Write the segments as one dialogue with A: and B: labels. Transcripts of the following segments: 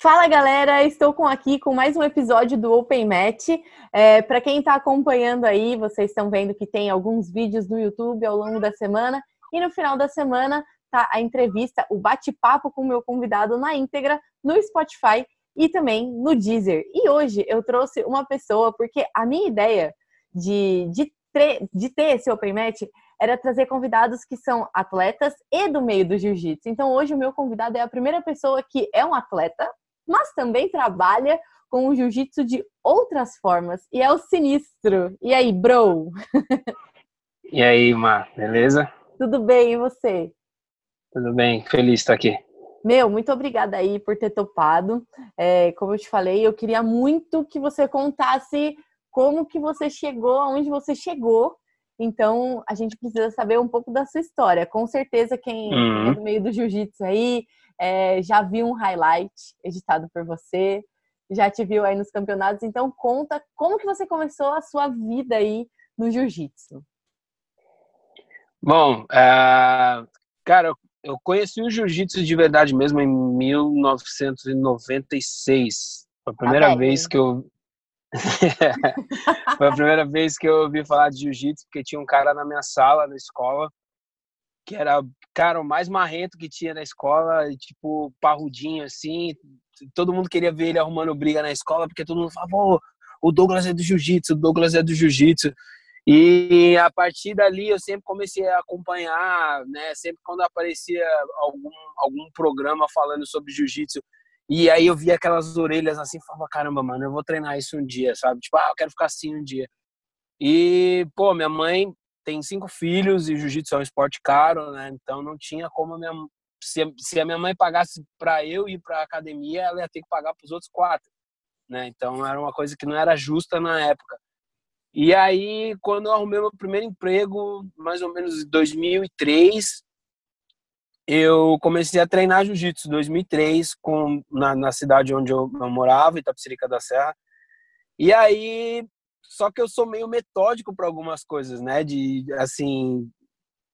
A: Fala galera, estou com aqui com mais um episódio do Open Match. É, Para quem está acompanhando aí, vocês estão vendo que tem alguns vídeos no YouTube ao longo da semana e no final da semana tá a entrevista, o bate-papo com o meu convidado na íntegra no Spotify e também no Deezer. E hoje eu trouxe uma pessoa porque a minha ideia de, de, de ter esse Open Match era trazer convidados que são atletas e do meio do jiu-jitsu. Então hoje o meu convidado é a primeira pessoa que é um atleta, mas também trabalha com o jiu-jitsu de outras formas. E é o Sinistro. E aí, bro?
B: E aí, Mar, beleza?
A: Tudo bem, e você?
B: Tudo bem, feliz de estar aqui.
A: Meu, muito obrigada aí por ter topado. É, como eu te falei, eu queria muito que você contasse como que você chegou, aonde você chegou. Então, a gente precisa saber um pouco da sua história. Com certeza, quem uhum. é do meio do jiu-jitsu aí é, já viu um highlight editado por você, já te viu aí nos campeonatos, então conta como que você começou a sua vida aí no jiu-jitsu.
B: Bom, uh, cara, eu conheci o jiu-jitsu de verdade mesmo em 1996. Foi a primeira ah, vez que eu Foi a primeira vez que eu ouvi falar de jiu-jitsu, porque tinha um cara na minha sala, na escola, que era, cara, o mais marrento que tinha na escola, tipo, parrudinho, assim. Todo mundo queria ver ele arrumando briga na escola, porque todo mundo falava, o Douglas é do jiu-jitsu, o Douglas é do jiu-jitsu. E a partir dali eu sempre comecei a acompanhar, né? Sempre quando aparecia algum, algum programa falando sobre jiu-jitsu, e aí eu via aquelas orelhas assim, falava, caramba, mano, eu vou treinar isso um dia, sabe? Tipo, ah, eu quero ficar assim um dia. E, pô, minha mãe tem cinco filhos e jiu-jitsu é um esporte caro, né? Então não tinha como a minha se, se a minha mãe pagasse para eu ir para academia, ela ia ter que pagar para os outros quatro, né? Então era uma coisa que não era justa na época. E aí, quando eu arrumei meu primeiro emprego, mais ou menos em 2003, eu comecei a treinar jiu-jitsu em 2003 com na, na cidade onde eu, eu morava, Itapecerica da Serra. E aí só que eu sou meio metódico para algumas coisas, né? De, assim,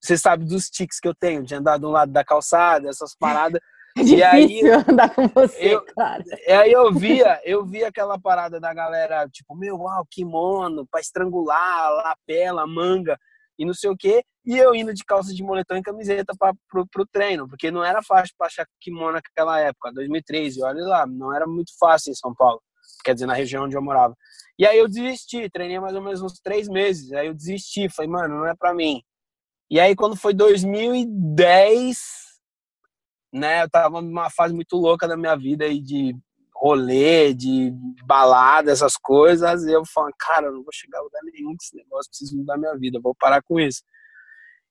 B: você sabe dos tics que eu tenho, de andar de um lado da calçada, essas paradas.
A: É difícil e aí, andar com você,
B: eu,
A: claro.
B: Aí eu via, eu via aquela parada da galera, tipo, meu, uau, kimono, pra estrangular, lapela, manga e não sei o quê. E eu indo de calça de moletom e camiseta para pro, pro treino, porque não era fácil para achar kimono naquela época, 2013, olha lá, não era muito fácil em São Paulo, quer dizer, na região onde eu morava. E aí eu desisti, treinei mais ou menos uns três meses. Aí eu desisti, falei, mano, não é pra mim. E aí quando foi 2010, né, eu tava numa fase muito louca da minha vida aí de rolê, de balada, essas coisas. E eu falei, cara, eu não vou chegar a lugar nenhum desse negócio, preciso mudar minha vida, vou parar com isso.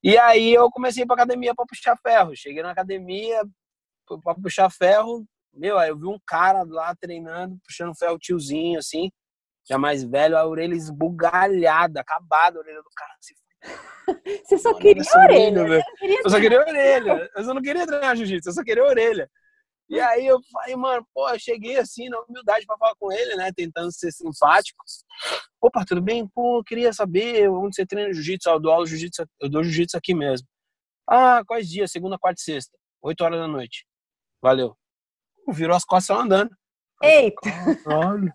B: E aí eu comecei para academia para puxar ferro. Cheguei na academia para puxar ferro. Meu, aí eu vi um cara lá treinando, puxando ferro tiozinho, assim já mais velho, a orelha esbugalhada, acabada a orelha do cara. Assim,
A: você só queria a orelha.
B: Né? Eu só queria a orelha. Eu só não queria treinar jiu-jitsu, eu só queria a orelha. E aí eu falei, mano, pô, eu cheguei assim, na humildade pra falar com ele, né? Tentando ser simpático. Opa, tudo bem? Pô, eu queria saber onde você treina jiu-jitsu. Eu dou aula jiu-jitsu, eu dou jiu-jitsu aqui mesmo. Ah, quais dias? Segunda, quarta e sexta. Oito horas da noite. Valeu. Virou as costas andando.
A: Eita!
B: Olha.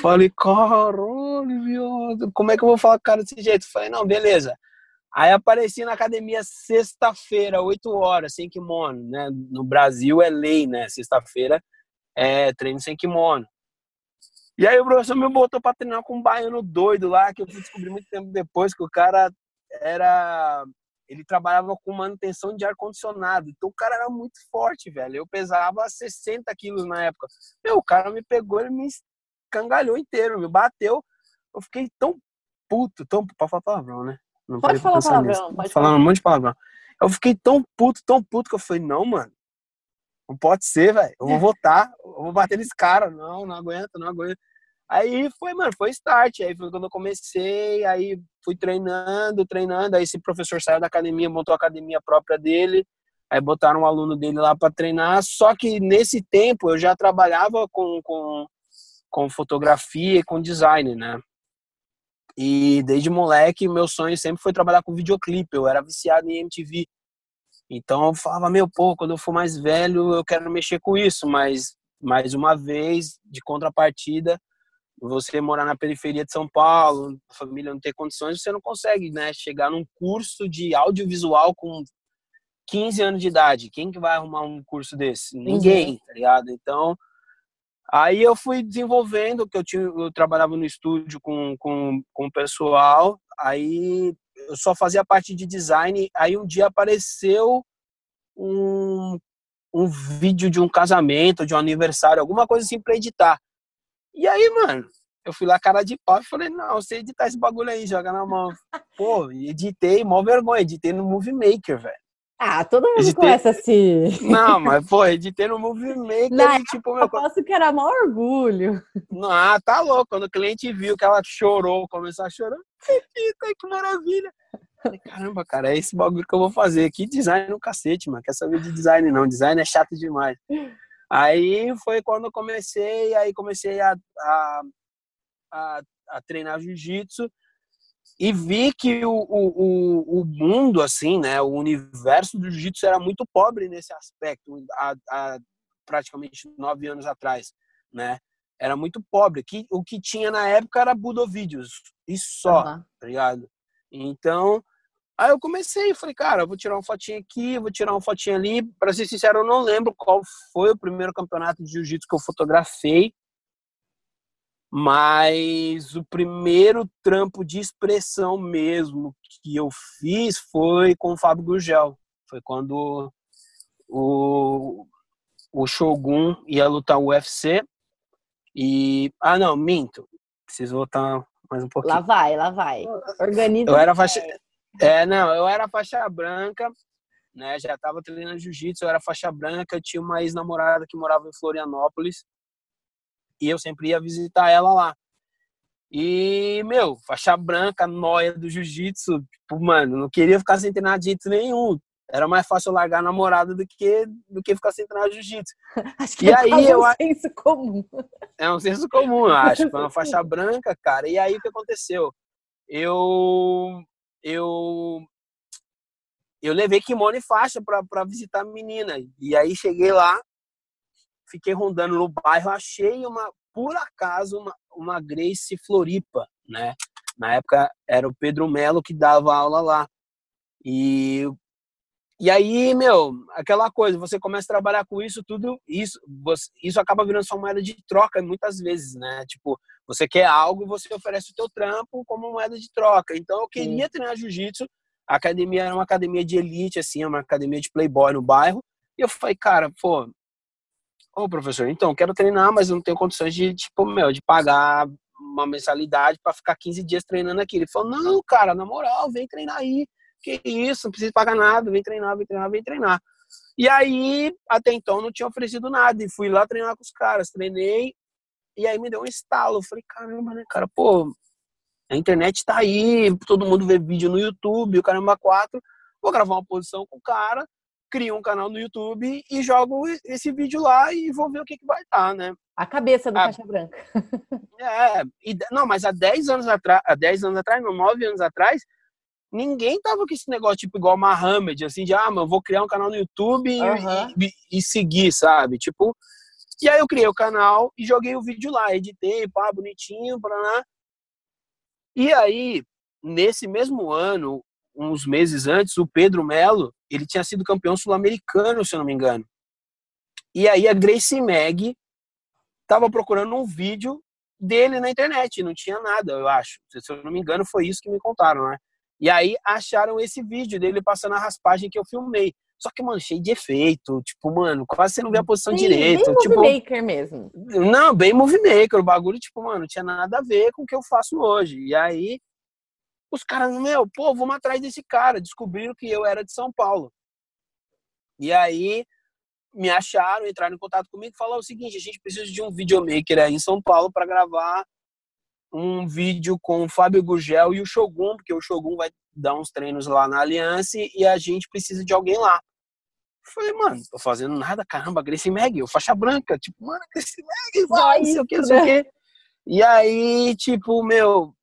B: Falei, caralho, viado, como é que eu vou falar com o cara desse jeito? Falei, não, beleza. Aí apareci na academia sexta-feira, 8 horas, sem kimono, né? No Brasil é lei, né? Sexta-feira é treino sem kimono. E aí o professor me botou pra treinar com um baiano doido lá, que eu fui descobrir muito tempo depois que o cara era. Ele trabalhava com manutenção de ar-condicionado. Então o cara era muito forte, velho. Eu pesava 60 quilos na época. Meu, o cara me pegou, ele me cangalhou inteiro, me bateu. Eu fiquei tão puto, tão. Pode falar palavrão, né?
A: Não pode falar palavrão, pode
B: Falando um monte de palavrão. Eu fiquei tão puto, tão puto que eu falei, não, mano. Não pode ser, velho. Eu vou votar, eu vou bater nesse cara. Não, não aguento, não aguento. Aí foi, mano, foi start. Aí foi quando eu comecei, aí fui treinando, treinando. Aí esse professor saiu da academia, montou a academia própria dele. Aí botaram um aluno dele lá para treinar. Só que nesse tempo eu já trabalhava com, com com fotografia e com design, né? E desde moleque, meu sonho sempre foi trabalhar com videoclipe. Eu era viciado em MTV. Então eu falava, meu, pô, quando eu for mais velho, eu quero mexer com isso, mas mais uma vez, de contrapartida, você morar na periferia de São Paulo, a família não ter condições, você não consegue, né, chegar num curso de audiovisual com 15 anos de idade. Quem que vai arrumar um curso desse? Ninguém, tá ligado? Então, aí eu fui desenvolvendo, que eu tinha, eu trabalhava no estúdio com, com, com o pessoal, aí eu só fazia parte de design, aí um dia apareceu um, um vídeo de um casamento, de um aniversário, alguma coisa assim pra editar. E aí, mano, eu fui lá, cara de pau, e falei, não, você editar esse bagulho aí, joga na mão. Pô, editei, mó vergonha, editei no Movie Maker, velho.
A: Ah, todo mundo editei... começa assim.
B: Não, mas, pô, editei no Movie Maker. Não,
A: e, tipo, meu... Eu posso que era maior orgulho.
B: Ah, tá louco. Quando o cliente viu que ela chorou, começou a chorar, eita, que maravilha. Falei, caramba, cara, é esse bagulho que eu vou fazer. Que design no cacete, mano. Quer saber de design, não. Design é chato demais. Aí foi quando eu comecei, aí comecei a, a, a, a treinar jiu-jitsu e vi que o, o, o mundo, assim, né, o universo do jiu-jitsu era muito pobre nesse aspecto, há, há, praticamente nove anos atrás, né? Era muito pobre. Que, o que tinha na época era Budovídeos, e só, uhum. tá ligado? Então, Aí eu comecei, falei, cara, eu vou tirar uma fotinha aqui, vou tirar uma fotinha ali. Para ser sincero, eu não lembro qual foi o primeiro campeonato de jiu-jitsu que eu fotografei, mas o primeiro trampo de expressão mesmo que eu fiz foi com o Fábio Gurgel. Foi quando o, o Shogun ia lutar o UFC. E. Ah, não, minto. Preciso voltar mais um pouquinho.
A: Lá vai, lá vai. Organiza.
B: Eu era faixa. É, não, eu era faixa branca, né? Já tava treinando jiu-jitsu, eu era faixa branca, tinha uma ex-namorada que morava em Florianópolis e eu sempre ia visitar ela lá. E, meu, faixa branca, noia do jiu-jitsu, tipo, mano, não queria ficar sem treinar jiu-jitsu nenhum. Era mais fácil largar a namorada do que, do que ficar sem treinar jiu-jitsu.
A: Acho que e é aí, eu, um senso comum.
B: É um senso comum, eu acho. Foi uma faixa branca, cara. E aí, o que aconteceu? Eu eu eu levei kimono e faixa para visitar a menina. E aí cheguei lá, fiquei rondando no bairro, achei uma, por acaso, uma, uma Grace Floripa, né? Na época era o Pedro Melo que dava aula lá. E, e aí, meu, aquela coisa, você começa a trabalhar com isso tudo, isso, você, isso acaba virando sua moeda de troca muitas vezes, né? Tipo, você quer algo, você oferece o teu trampo como moeda de troca. Então eu queria Sim. treinar jiu-jitsu. A academia era uma academia de elite, assim, uma academia de playboy no bairro. E eu falei, cara, pô, ô professor, então, quero treinar, mas eu não tenho condições de, tipo, meu, de pagar uma mensalidade para ficar 15 dias treinando aqui. Ele falou, não, cara, na moral, vem treinar aí. Que isso, não precisa pagar nada, vem treinar, vem treinar, vem treinar. E aí, até então, não tinha oferecido nada. E fui lá treinar com os caras. Treinei, e aí me deu um estalo. Eu falei, caramba, né, cara? Pô, a internet tá aí, todo mundo vê vídeo no YouTube, o caramba quatro. Vou gravar uma posição com o cara, crio um canal no YouTube e jogo esse vídeo lá e vou ver o que, que vai estar, tá, né?
A: A cabeça do a... Caixa Branca.
B: é, e, não, mas há 10 anos atrás, há 10 anos atrás, não, 9 anos atrás, ninguém tava com esse negócio tipo igual Mohamed, assim, de ah, eu vou criar um canal no YouTube uhum. e, e, seguir, sabe? Tipo, e aí eu criei o canal e joguei o vídeo lá, editei, pá, bonitinho, lá. E aí, nesse mesmo ano, uns meses antes, o Pedro Melo, ele tinha sido campeão sul-americano, se eu não me engano. E aí a Gracie Mag tava procurando um vídeo dele na internet, não tinha nada, eu acho. Se eu não me engano, foi isso que me contaram, né? E aí acharam esse vídeo dele passando a raspagem que eu filmei. Só que, mano, cheio de efeito. Tipo, mano, quase você não vê a posição Sim, direito. Bem
A: tipo,
B: movie
A: maker mesmo.
B: Não, bem movie maker. O bagulho, tipo, mano, não tinha nada a ver com o que eu faço hoje. E aí, os caras, meu, pô, vamos atrás desse cara. Descobriram que eu era de São Paulo. E aí, me acharam, entraram em contato comigo e falaram o seguinte: a gente precisa de um videomaker aí em São Paulo para gravar um vídeo com o Fábio Gurgel e o Shogun, porque o Shogun vai dar uns treinos lá na Aliança e a gente precisa de alguém lá. Falei, mano, tô fazendo nada, caramba, Gracie Mag, eu faixa branca, tipo, mano, Gracie Mag, vai, não sei o que, não sei o que. E aí, tipo, meu,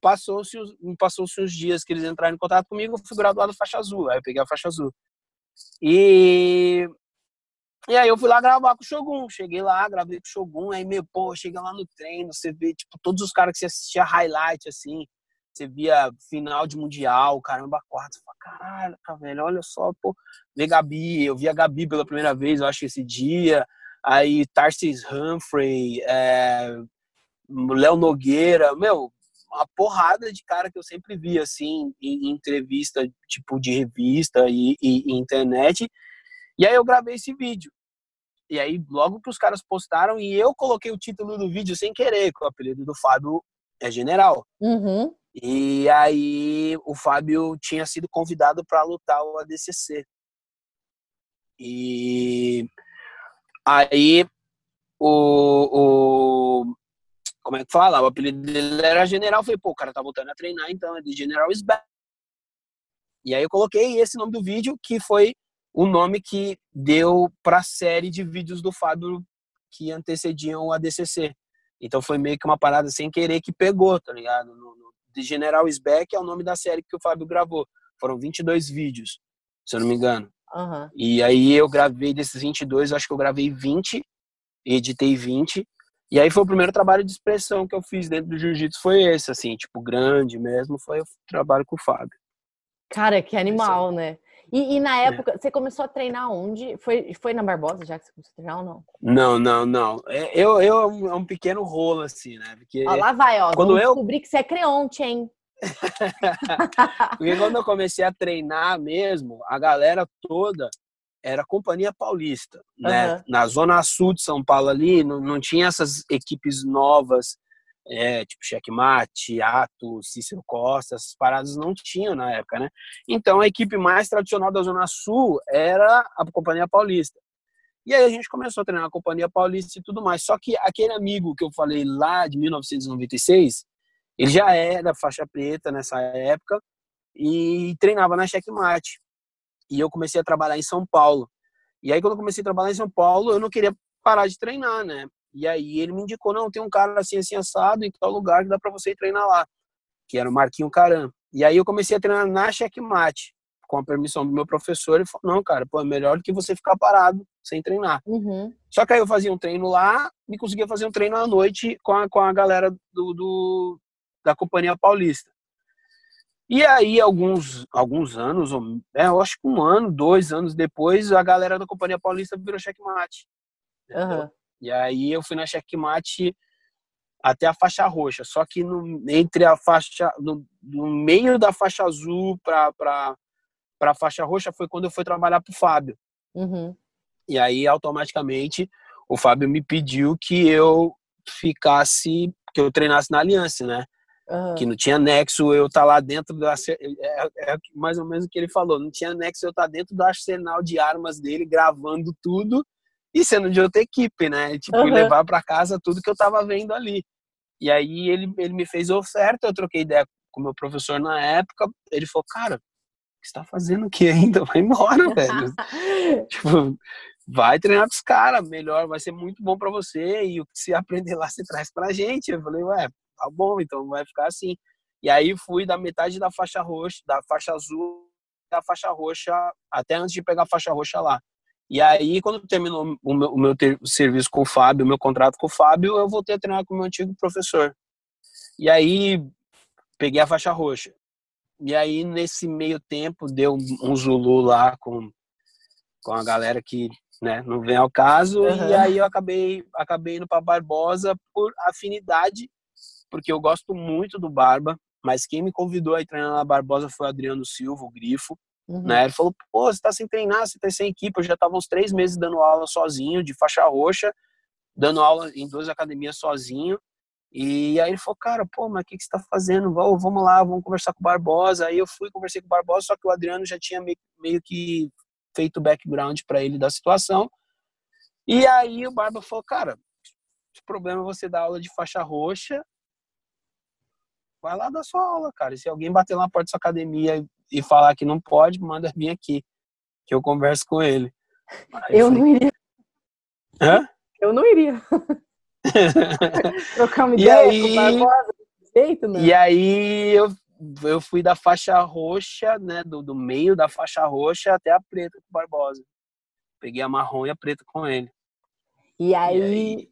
B: passou-se passou os dias que eles entraram em contato comigo, eu fui graduado faixa azul, aí eu peguei a faixa azul. E E aí eu fui lá gravar com o Shogun. Cheguei lá, gravei com o Shogun. Aí, meu, pô, chega lá no treino, você vê, tipo, todos os caras que você assistia highlight, assim. Você via final de Mundial, caramba, quarto. Você fala, caralho, velho, olha só, pô. Ver Gabi, eu vi a Gabi pela primeira vez, eu acho, esse dia. Aí, Tarsis Humphrey, é, Léo Nogueira, meu, uma porrada de cara que eu sempre vi, assim, em, em entrevista, tipo, de revista e, e, e internet. E aí eu gravei esse vídeo. E aí, logo que os caras postaram, e eu coloquei o título do vídeo sem querer, que o apelido do Fábio é General.
A: Uhum.
B: E aí o Fábio tinha sido convidado para lutar o ADCC. E aí o, o, como é que fala? O apelido dele era General. Eu falei, pô, o cara tá voltando a treinar, então é de General is back. E aí eu coloquei esse nome do vídeo, que foi o nome que deu para a série de vídeos do Fábio que antecediam o ADCC. Então foi meio que uma parada sem querer que pegou, tá ligado? No, no, The General is Back é o nome da série que o Fábio gravou. Foram 22 vídeos, se eu não me engano.
A: Uhum.
B: E aí eu gravei desses 22, acho que eu gravei 20, editei 20. E aí foi o primeiro trabalho de expressão que eu fiz dentro do jiu-jitsu, foi esse, assim, tipo, grande mesmo, foi o trabalho com o Fábio.
A: Cara, que animal, né? E, e, na é. época, é. você começou a treinar onde? Foi, foi na Barbosa já que você começou a treinar ou não?
B: Não, não, não. É, eu, eu é um pequeno rolo, assim, né?
A: Porque ó, lá vai, ó. Quando eu descobri que você é creonte, hein?
B: Porque quando eu comecei a treinar mesmo, a galera toda era Companhia Paulista, né? Uhum. Na zona sul de São Paulo ali, não, não tinha essas equipes novas é, tipo Checkmate, Ato, Cícero Costa, essas paradas não tinham na época, né? Então a equipe mais tradicional da Zona Sul era a Companhia Paulista. E aí a gente começou a treinar a Companhia Paulista e tudo mais. Só que aquele amigo que eu falei lá de 1996, ele já era faixa preta nessa época e treinava na Checkmate. E eu comecei a trabalhar em São Paulo. E aí quando eu comecei a trabalhar em São Paulo, eu não queria parar de treinar, né? E aí ele me indicou, não, tem um cara assim, assim, assado em tal lugar que dá para você ir treinar lá, que era o Marquinho Caram. E aí eu comecei a treinar na checkmate, com a permissão do meu professor, ele falou, não, cara, pô, é melhor do que você ficar parado sem treinar.
A: Uhum.
B: Só que aí eu fazia um treino lá e conseguia fazer um treino à noite com a, com a galera do, do da Companhia Paulista. E aí, alguns, alguns anos, é, eu acho que um ano, dois anos depois, a galera da Companhia Paulista virou checkmate.
A: Uhum.
B: E aí eu fui na checkmate até a faixa roxa. Só que no, entre a faixa, no, no meio da faixa azul para para a faixa roxa foi quando eu fui trabalhar para o Fábio.
A: Uhum.
B: E aí automaticamente o Fábio me pediu que eu ficasse, que eu treinasse na aliança, né? Uhum. Que não tinha nexo eu estar tá lá dentro da. É, é, mais ou menos o que ele falou. Não tinha nexo eu estar tá dentro do arsenal de armas dele, gravando tudo e sendo de outra equipe, né? Tipo, uhum. levar para casa tudo que eu tava vendo ali. E aí ele, ele me fez oferta, eu troquei ideia com o meu professor na época, ele falou, cara, o que você tá fazendo aqui ainda? Vai embora, velho. tipo, vai treinar com os caras, melhor, vai ser muito bom para você, e o que você aprender lá você traz pra gente. Eu falei, ué, tá bom, então vai ficar assim. E aí fui da metade da faixa roxa, da faixa azul, da faixa roxa, até antes de pegar a faixa roxa lá. E aí, quando terminou o meu, o meu ter, o serviço com o Fábio, o meu contrato com o Fábio, eu voltei a treinar com o meu antigo professor. E aí, peguei a faixa roxa. E aí, nesse meio tempo, deu um Zulu lá com, com a galera que né, não vem ao caso. Uhum. E aí, eu acabei, acabei indo para Barbosa por afinidade, porque eu gosto muito do Barba. Mas quem me convidou a ir treinar na Barbosa foi o Adriano Silva, o Grifo. Uhum. Né? Ele falou, pô, você tá sem treinar, você tá sem equipe. Eu já tava uns três meses dando aula sozinho, de faixa roxa, dando aula em duas academias sozinho. E aí ele falou, cara, pô, mas o que, que você tá fazendo? Vamos lá, vamos conversar com o Barbosa. Aí eu fui, conversei com o Barbosa, só que o Adriano já tinha meio, meio que feito o background para ele da situação. E aí o Barba falou, cara, o problema é você dar aula de faixa roxa, vai lá dar sua aula, cara. Se alguém bater na porta da sua academia e falar que não pode, manda vir aqui, que eu converso com ele.
A: Aí eu, não iria.
B: Hã?
A: Eu não iria. Trocar uma ideia aí... com o Barbosa, jeito, né?
B: E aí eu, eu fui da faixa roxa, né, do, do meio da faixa roxa até a preta com o Barbosa. Peguei a marrom e a preta com ele.
A: E aí, e aí...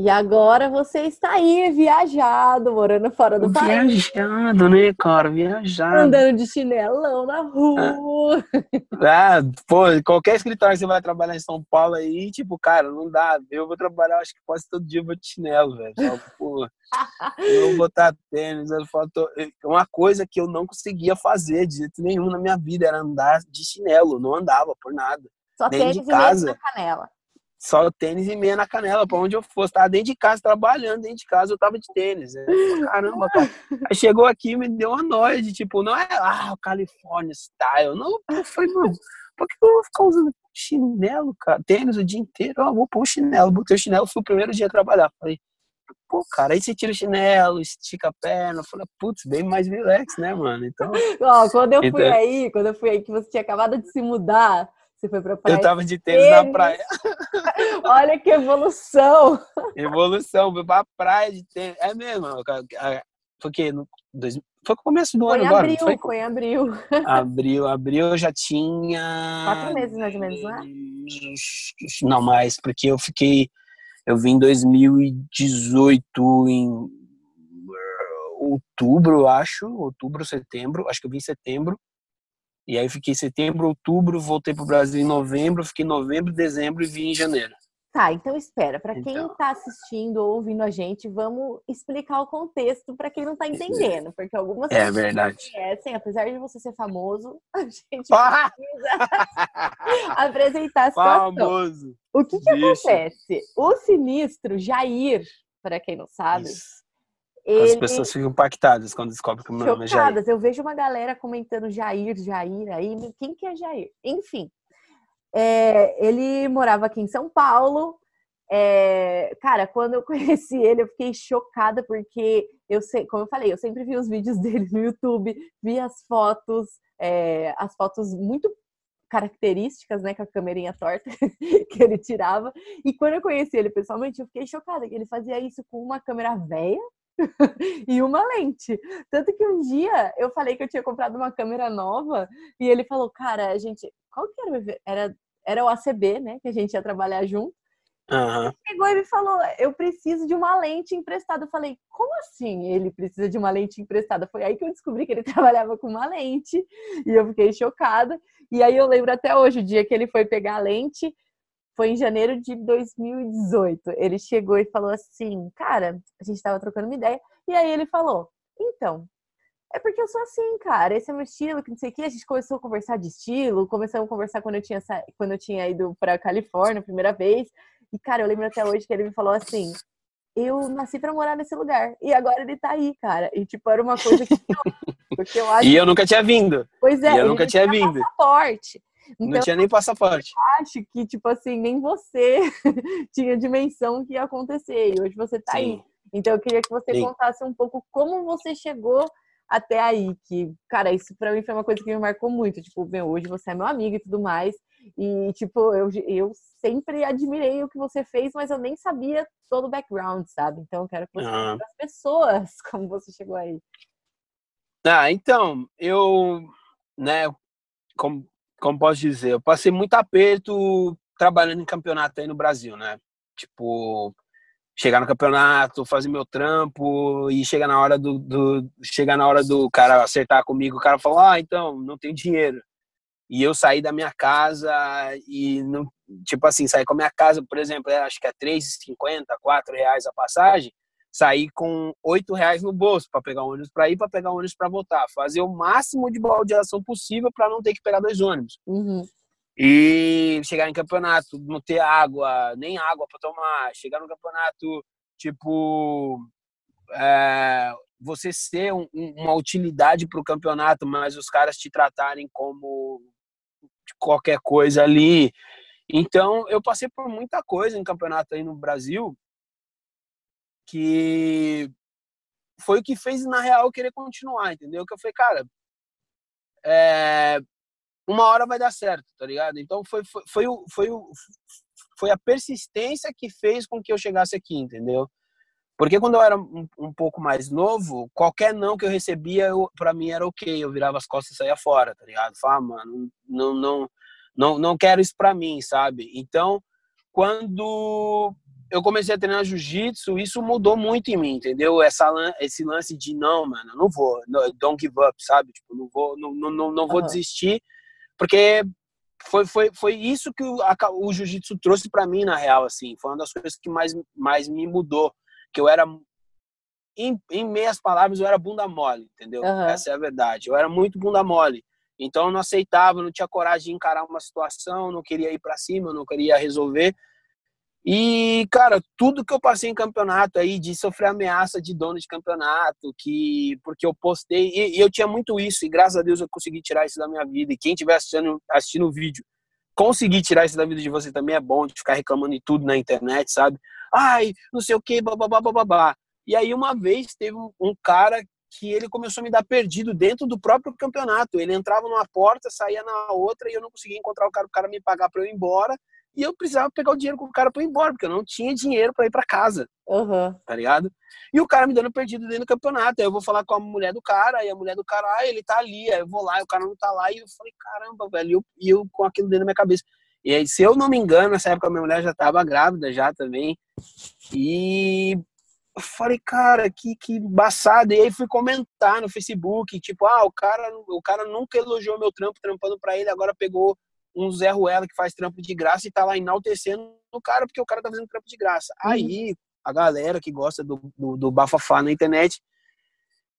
A: E agora você está aí, viajado, morando fora do
B: viajado,
A: país.
B: Viajado, né, cara? Viajado.
A: Andando de chinelão na rua.
B: Ah, pô, qualquer escritório que você vai trabalhar em São Paulo aí, tipo, cara, não dá. Eu vou trabalhar, acho que quase todo dia eu vou de chinelo, velho. Pô, eu vou botar tênis. Eu falo, tô... Uma coisa que eu não conseguia fazer de jeito nenhum na minha vida era andar de chinelo. Não andava por nada.
A: Só
B: Nem
A: tênis
B: de casa.
A: e na canela
B: só tênis e meia na canela, para onde eu fosse. Tava dentro de casa, trabalhando dentro de casa, eu tava de tênis. Caramba, cara. Aí chegou aqui me deu uma noia de tipo, não é ah, o California style. Não, foi, mano, por que eu vou ficar usando chinelo, cara? Tênis o dia inteiro? Eu vou pôr um chinelo. Botei o chinelo, fui o primeiro dia a trabalhar. Falei, pô, cara, aí você tira o chinelo, estica a perna. Falei, putz, bem mais relax, né, mano? Então.
A: Ó, quando eu fui então... aí, quando eu fui aí, que você tinha acabado de se mudar você foi pra praia?
B: Eu tava de tênis, tênis. na praia.
A: Olha que evolução!
B: Evolução, fui pra praia de tênis. É mesmo, foi que no dois, foi o começo do
A: foi
B: ano
A: agora. Abril,
B: foi,
A: foi em abril.
B: Abril, abril eu já tinha.
A: Quatro meses mais ou menos, não é?
B: Não mais, porque eu fiquei. Eu vim em 2018 em outubro, acho. Outubro, setembro. Acho que eu vim em setembro. E aí fiquei setembro, outubro, voltei para o Brasil em novembro, fiquei novembro, dezembro e vim em janeiro.
A: Tá, então espera. Para quem está então. assistindo ou ouvindo a gente, vamos explicar o contexto para quem não está entendendo, porque algumas
B: é verdade.
A: conhecem, apesar de você ser famoso, a gente ah! precisa apresentar a situação.
B: Famoso.
A: O que, que acontece? O sinistro Jair, para quem não sabe,
B: Isso. Ele... As pessoas ficam impactadas quando descobrem que o meu nome é Jair.
A: Eu vejo uma galera comentando Jair, Jair, aí quem que é Jair? Enfim, é, ele morava aqui em São Paulo. É, cara, quando eu conheci ele, eu fiquei chocada porque eu sei, como eu falei, eu sempre vi os vídeos dele no YouTube, vi as fotos, é, as fotos muito características, né, com a câmerinha torta que ele tirava. E quando eu conheci ele pessoalmente, eu fiquei chocada que ele fazia isso com uma câmera velha, e uma lente. Tanto que um dia eu falei que eu tinha comprado uma câmera nova e ele falou, cara, a gente. Qual que era? Era, era o ACB, né? Que a gente ia trabalhar junto.
B: Uhum. Ele
A: chegou e me falou: Eu preciso de uma lente emprestada. Eu falei: Como assim ele precisa de uma lente emprestada? Foi aí que eu descobri que ele trabalhava com uma lente e eu fiquei chocada. E aí eu lembro até hoje o dia que ele foi pegar a lente foi em janeiro de 2018. Ele chegou e falou assim: Cara, a gente tava trocando uma ideia. E aí ele falou: Então, é porque eu sou assim, cara. Esse é meu estilo, que não sei o que. A gente começou a conversar de estilo, começamos a conversar quando eu tinha, sa... quando eu tinha ido pra Califórnia a primeira vez. E, cara, eu lembro até hoje que ele me falou assim: eu nasci para morar nesse lugar. E agora ele tá aí, cara. E, tipo, era uma coisa que.
B: Porque eu acho... E eu nunca tinha vindo.
A: Pois é,
B: e eu nunca tinha, tinha vindo.
A: passaporte.
B: Então, não tinha nem passaporte.
A: Acho que, tipo assim, nem você tinha dimensão que ia acontecer. E hoje você tá Sim. aí. Então eu queria que você Sim. contasse um pouco como você chegou até aí. Que, cara, isso pra mim foi uma coisa que me marcou muito. Tipo, meu, hoje você é meu amigo e tudo mais. E, tipo, eu, eu sempre admirei o que você fez, mas eu nem sabia todo o background, sabe? Então eu quero que você ah. as pessoas como você chegou aí.
B: Ah, então, eu, né, como como posso dizer, eu passei muito aperto trabalhando em campeonato aí no Brasil, né? Tipo, chegar no campeonato, fazer meu trampo e chegar na hora do, do chegar na hora do cara acertar comigo, o cara falou: "Ah, então, não tem dinheiro". E eu saí da minha casa e não, tipo assim, sair com a minha casa, por exemplo, é, acho que é 3,50, 4 reais a passagem sair com oito reais no bolso para pegar ônibus para ir, para pegar ônibus para voltar, fazer o máximo de baldeação possível para não ter que pegar dois ônibus.
A: Uhum.
B: E chegar em campeonato, não ter água, nem água para tomar, chegar no campeonato, tipo, é, você ser um, uma utilidade para o campeonato, mas os caras te tratarem como qualquer coisa ali. Então, eu passei por muita coisa em campeonato aí no Brasil que foi o que fez, na real, eu querer continuar, entendeu? Que eu falei, cara, é, uma hora vai dar certo, tá ligado? Então foi, foi, foi, o, foi, o, foi a persistência que fez com que eu chegasse aqui, entendeu? Porque quando eu era um, um pouco mais novo, qualquer não que eu recebia, eu, pra mim era ok, eu virava as costas e saía fora, tá ligado? Falava, ah, mano, não, não, Não, não quero isso para mim, sabe? Então, quando eu comecei a treinar jiu-jitsu, isso mudou muito em mim, entendeu? Essa, esse lance de não, mano, não vou, don't give up, sabe? Tipo, não vou, não, não, não vou uhum. desistir, porque foi, foi, foi isso que o, o jiu-jitsu trouxe para mim, na real, assim. Foi uma das coisas que mais, mais me mudou. Que eu era, em, em meias palavras, eu era bunda mole, entendeu? Uhum. Essa é a verdade. Eu era muito bunda mole. Então eu não aceitava, não tinha coragem de encarar uma situação, não queria ir para cima, não queria resolver. E, cara, tudo que eu passei em campeonato aí, de sofrer ameaça de dono de campeonato, que porque eu postei, e, e, eu tinha muito isso, e graças a Deus eu consegui tirar isso da minha vida. E quem estiver assistindo, assistindo o vídeo, conseguir tirar isso da vida de você também é bom, de ficar reclamando de tudo na internet, sabe? Ai, não sei o que, babá, babá. E aí uma vez teve um, um cara que ele começou a me dar perdido dentro do próprio campeonato. Ele entrava numa porta, saía na outra e eu não conseguia encontrar o cara, o cara me pagar para eu ir embora e eu precisava pegar o dinheiro com o cara para ir embora, porque eu não tinha dinheiro para ir para casa.
A: Uhum.
B: Tá ligado? E o cara me dando perdido dentro do campeonato. Aí eu vou falar com a mulher do cara, e a mulher do cara, ah, ele tá ali. Aí eu vou lá, e o cara não tá lá. E eu falei, caramba, velho. E eu, e eu com aquilo dentro da minha cabeça. E aí, se eu não me engano, nessa época a minha mulher já tava grávida já também. E eu falei, cara, que, que embaçado. E aí fui comentar no Facebook, tipo, ah, o cara, o cara nunca elogiou meu trampo, trampando para ele, agora pegou um Zé Ruela que faz trampo de graça e tá lá enaltecendo o cara porque o cara tá fazendo trampo de graça. Uhum. Aí a galera que gosta do, do, do, bafafá na internet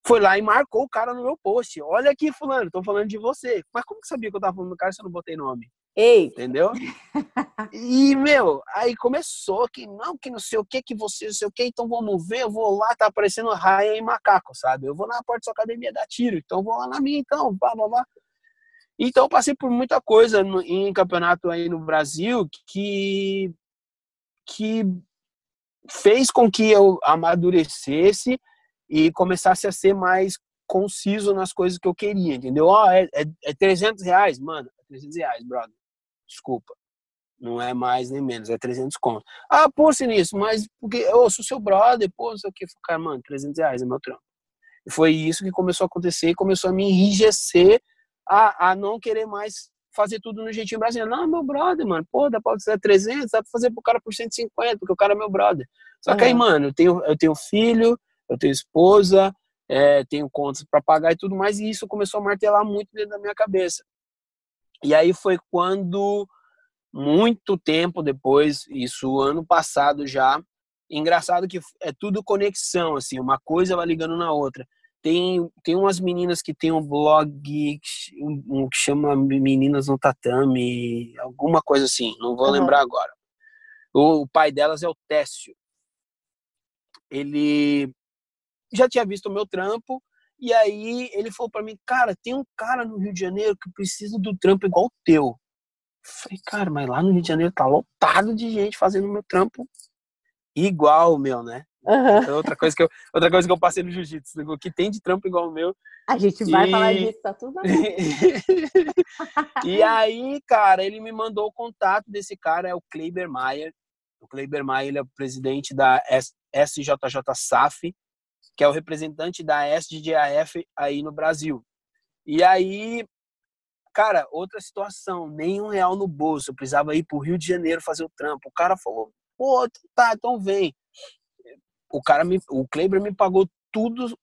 B: foi lá e marcou o cara no meu post. Olha aqui, fulano, tô falando de você. Mas como que sabia que eu tava falando do cara se eu não botei nome?
A: Ei!
B: Entendeu? e, meu, aí começou que não, que não sei o que, que você, não sei o que, então vamos ver, eu vou lá, tá aparecendo raia e macaco, sabe? Eu vou na porta da sua academia dar tiro, então vou lá na minha, então, blá, blá, blá. Então, passei por muita coisa no, em campeonato aí no Brasil que, que fez com que eu amadurecesse e começasse a ser mais conciso nas coisas que eu queria, entendeu? Ó, oh, é, é, é 300 reais? Mano, é 300 reais, brother. Desculpa. Não é mais nem menos, é 300 contos. Ah, pô, nisso, mas porque eu sou seu brother, pô, sei o que. Cara, mano, 300 reais é meu trampo. E foi isso que começou a acontecer começou a me enrijecer a, a não querer mais fazer tudo no jeitinho brasileiro. Não, meu brother, mano, pô, dá pra fazer 300, dá pra fazer pro cara por 150, porque o cara é meu brother. Só que aí, mano, eu tenho, eu tenho filho, eu tenho esposa, é, tenho contas para pagar e tudo mais, e isso começou a martelar muito dentro da minha cabeça. E aí foi quando, muito tempo depois, isso ano passado já, engraçado que é tudo conexão, assim, uma coisa vai ligando na outra. Tem, tem umas meninas que tem um blog um, que chama Meninas no Tatame, alguma coisa assim, não vou uhum. lembrar agora. O, o pai delas é o Técio. Ele já tinha visto o meu trampo, e aí ele falou para mim, cara, tem um cara no Rio de Janeiro que precisa do trampo igual o teu. Eu falei, cara, mas lá no Rio de Janeiro tá lotado de gente fazendo o meu trampo igual o meu, né? Uhum. outra, coisa que eu, outra coisa que eu passei no jiu-jitsu, que tem de trampo igual o meu.
A: A gente vai e... falar disso, tá tudo bem.
B: e aí, cara, ele me mandou o contato desse cara, é o Kleiber Mayer. O Kleiber Mayer ele é o presidente da SJJ SAF, que é o representante da SDAF aí no Brasil. E aí, cara, outra situação, nenhum real no bolso, eu precisava ir pro Rio de Janeiro fazer o trampo. O cara falou, pô, tá, então vem o cara me, o Kleber me pagou tudo,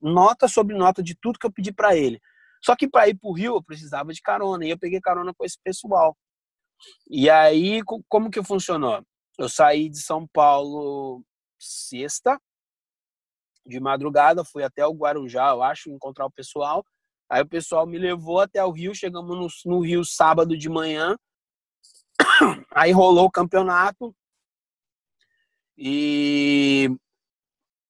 B: nota sobre nota de tudo que eu pedi para ele. Só que para ir pro Rio eu precisava de carona e eu peguei carona com esse pessoal. E aí como que funcionou? Eu saí de São Paulo sexta de madrugada, fui até o Guarujá, eu acho, encontrar o pessoal. Aí o pessoal me levou até o Rio, chegamos no, no Rio sábado de manhã. Aí rolou o campeonato. E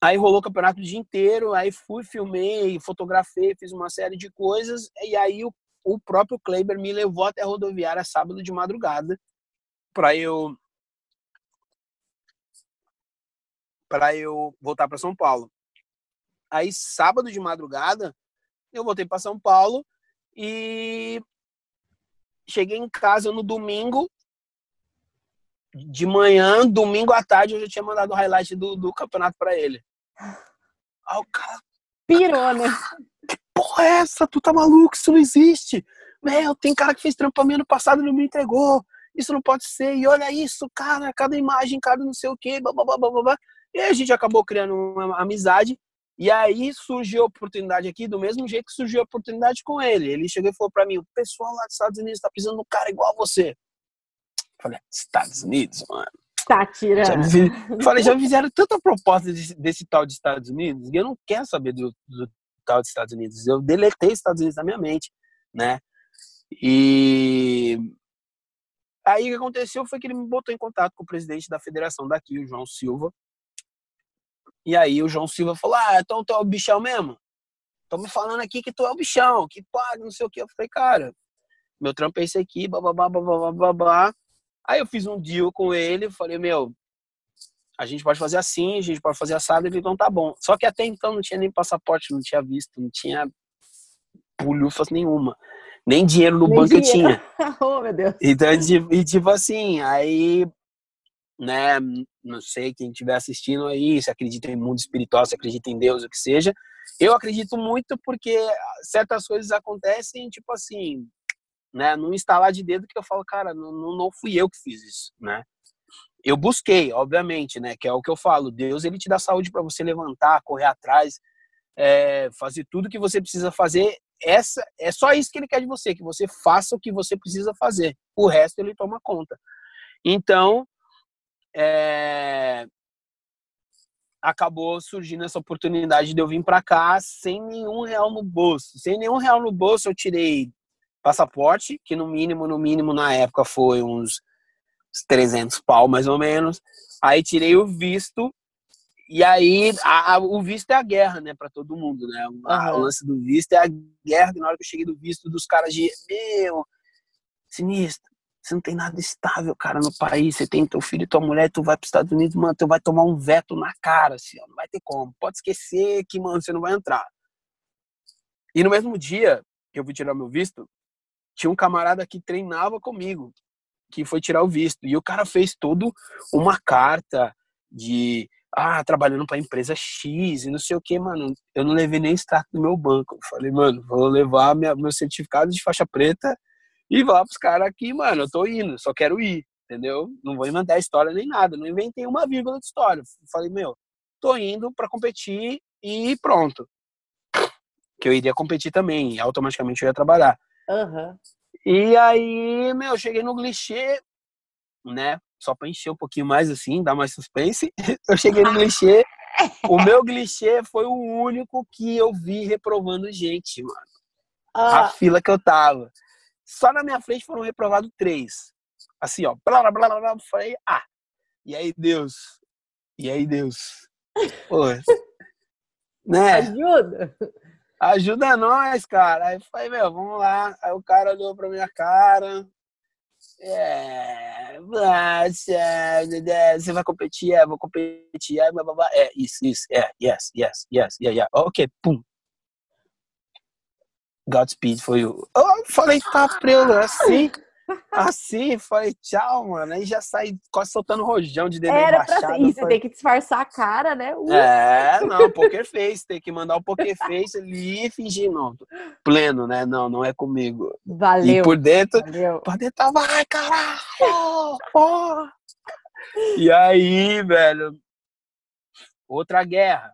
B: Aí rolou o campeonato o dia inteiro, aí fui, filmei, fotografei, fiz uma série de coisas, e aí o, o próprio Kleber me levou até a rodoviária sábado de madrugada para eu para eu voltar para São Paulo. Aí sábado de madrugada eu voltei para São Paulo e cheguei em casa no domingo de manhã, domingo à tarde eu já tinha mandado o highlight do, do campeonato para ele. Aí o cara.
A: Pirou, né?
B: Que porra é essa? Tu tá maluco? Isso não existe. Meu, tem cara que fez trampo ano passado e não me entregou. Isso não pode ser. E olha isso, cara, cada imagem, cada não sei o quê, blá, blá, blá, blá, blá. E a gente acabou criando uma amizade. E aí surgiu a oportunidade aqui, do mesmo jeito que surgiu a oportunidade com ele. Ele chegou e falou para mim: o pessoal lá dos Estados Unidos tá precisando de um cara igual a você. falei: Estados Unidos, mano.
A: Tirando. Já
B: me, falei, já fizeram tanta proposta desse, desse, tal de Estados Unidos e eu não quero saber do, do tal de Estados Unidos. Eu deletei Estados Unidos na minha mente, né? E aí o que aconteceu foi que ele me botou em contato com o presidente da federação daqui, o João Silva. E aí o João Silva falou: Ah, então tu é o bichão mesmo? Estão me falando aqui que tu é o bichão, que paga, não sei o que. Eu falei, cara, meu trampo é esse aqui, bababá, babá, babá. Aí eu fiz um deal com ele, falei, meu, a gente pode fazer assim, a gente pode fazer assado, ele então tá bom. Só que até então não tinha nem passaporte, não tinha visto, não tinha pulhufas nenhuma. Nem dinheiro no nem banco dinheiro. eu tinha.
A: oh, meu Deus.
B: Então, e tipo assim, aí, né, não sei quem estiver assistindo aí, se acredita em mundo espiritual, se acredita em Deus, o que seja. Eu acredito muito porque certas coisas acontecem, tipo assim, né, num instalar de dedo que eu falo, cara, não, não fui eu que fiz isso, né? Eu busquei, obviamente, né, que é o que eu falo, Deus ele te dá saúde para você levantar, correr atrás, é, fazer tudo que você precisa fazer. Essa é só isso que ele quer de você, que você faça o que você precisa fazer. O resto ele toma conta. Então, é, acabou surgindo essa oportunidade de eu vir para cá sem nenhum real no bolso. Sem nenhum real no bolso, eu tirei passaporte, que no mínimo, no mínimo na época foi uns 300 pau mais ou menos. Aí tirei o visto e aí a, a, o visto é a guerra, né, para todo mundo, né? Uhum. o lance do visto é a guerra. Na hora que eu cheguei do visto dos caras de meu sinistro, você não tem nada estável, cara, no país. Você tem teu filho e tua mulher, tu vai para os Estados Unidos, mano, tu vai tomar um veto na cara, assim, ó, não vai ter como. Pode esquecer que, mano, você não vai entrar. E no mesmo dia que eu fui tirar meu visto, tinha um camarada que treinava comigo, que foi tirar o visto. E o cara fez todo uma carta de ah, trabalhando para empresa X e não sei o que, mano. Eu não levei nem extrato do meu banco. Eu falei, mano, vou levar minha, meu certificado de faixa preta e vou pros caras aqui, mano, eu tô indo, só quero ir, entendeu? Não vou inventar história nem nada, não inventei uma vírgula de história. Eu falei, meu, tô indo para competir e pronto. Que eu iria competir também, e automaticamente eu ia trabalhar.
A: Uhum.
B: E aí, meu, eu cheguei no clichê, né? Só pra encher um pouquinho mais assim, dar mais suspense. Eu cheguei no clichê. o meu clichê foi o único que eu vi reprovando gente, mano. Ah. A fila que eu tava. Só na minha frente foram reprovados três. Assim, ó. Blá, blá, blá, blá, falei, ah. E aí, Deus? E aí, Deus? Pô. né?
A: Ajuda
B: ajuda nós, cara. Aí eu falei, meu, vamos lá. Aí o cara olhou pra minha cara. É, você vai competir? É, vou competir. É, é isso, isso, é, yes, yes, yes, yeah, yeah. Ok, pum. Godspeed foi o. Eu falei, tá, prelo, assim. Assim, falei, tchau, mano. Aí já saí quase soltando rojão de dedo
A: Era pra. E você tem que disfarçar a cara, né?
B: Uh. É, não, poker face. Tem que mandar o poker face ali e fingir, não. Pleno, né? Não, não é comigo.
A: Valeu.
B: E por dentro,
A: valeu.
B: por dentro tava, ai, caralho, porra. E aí, velho, outra guerra.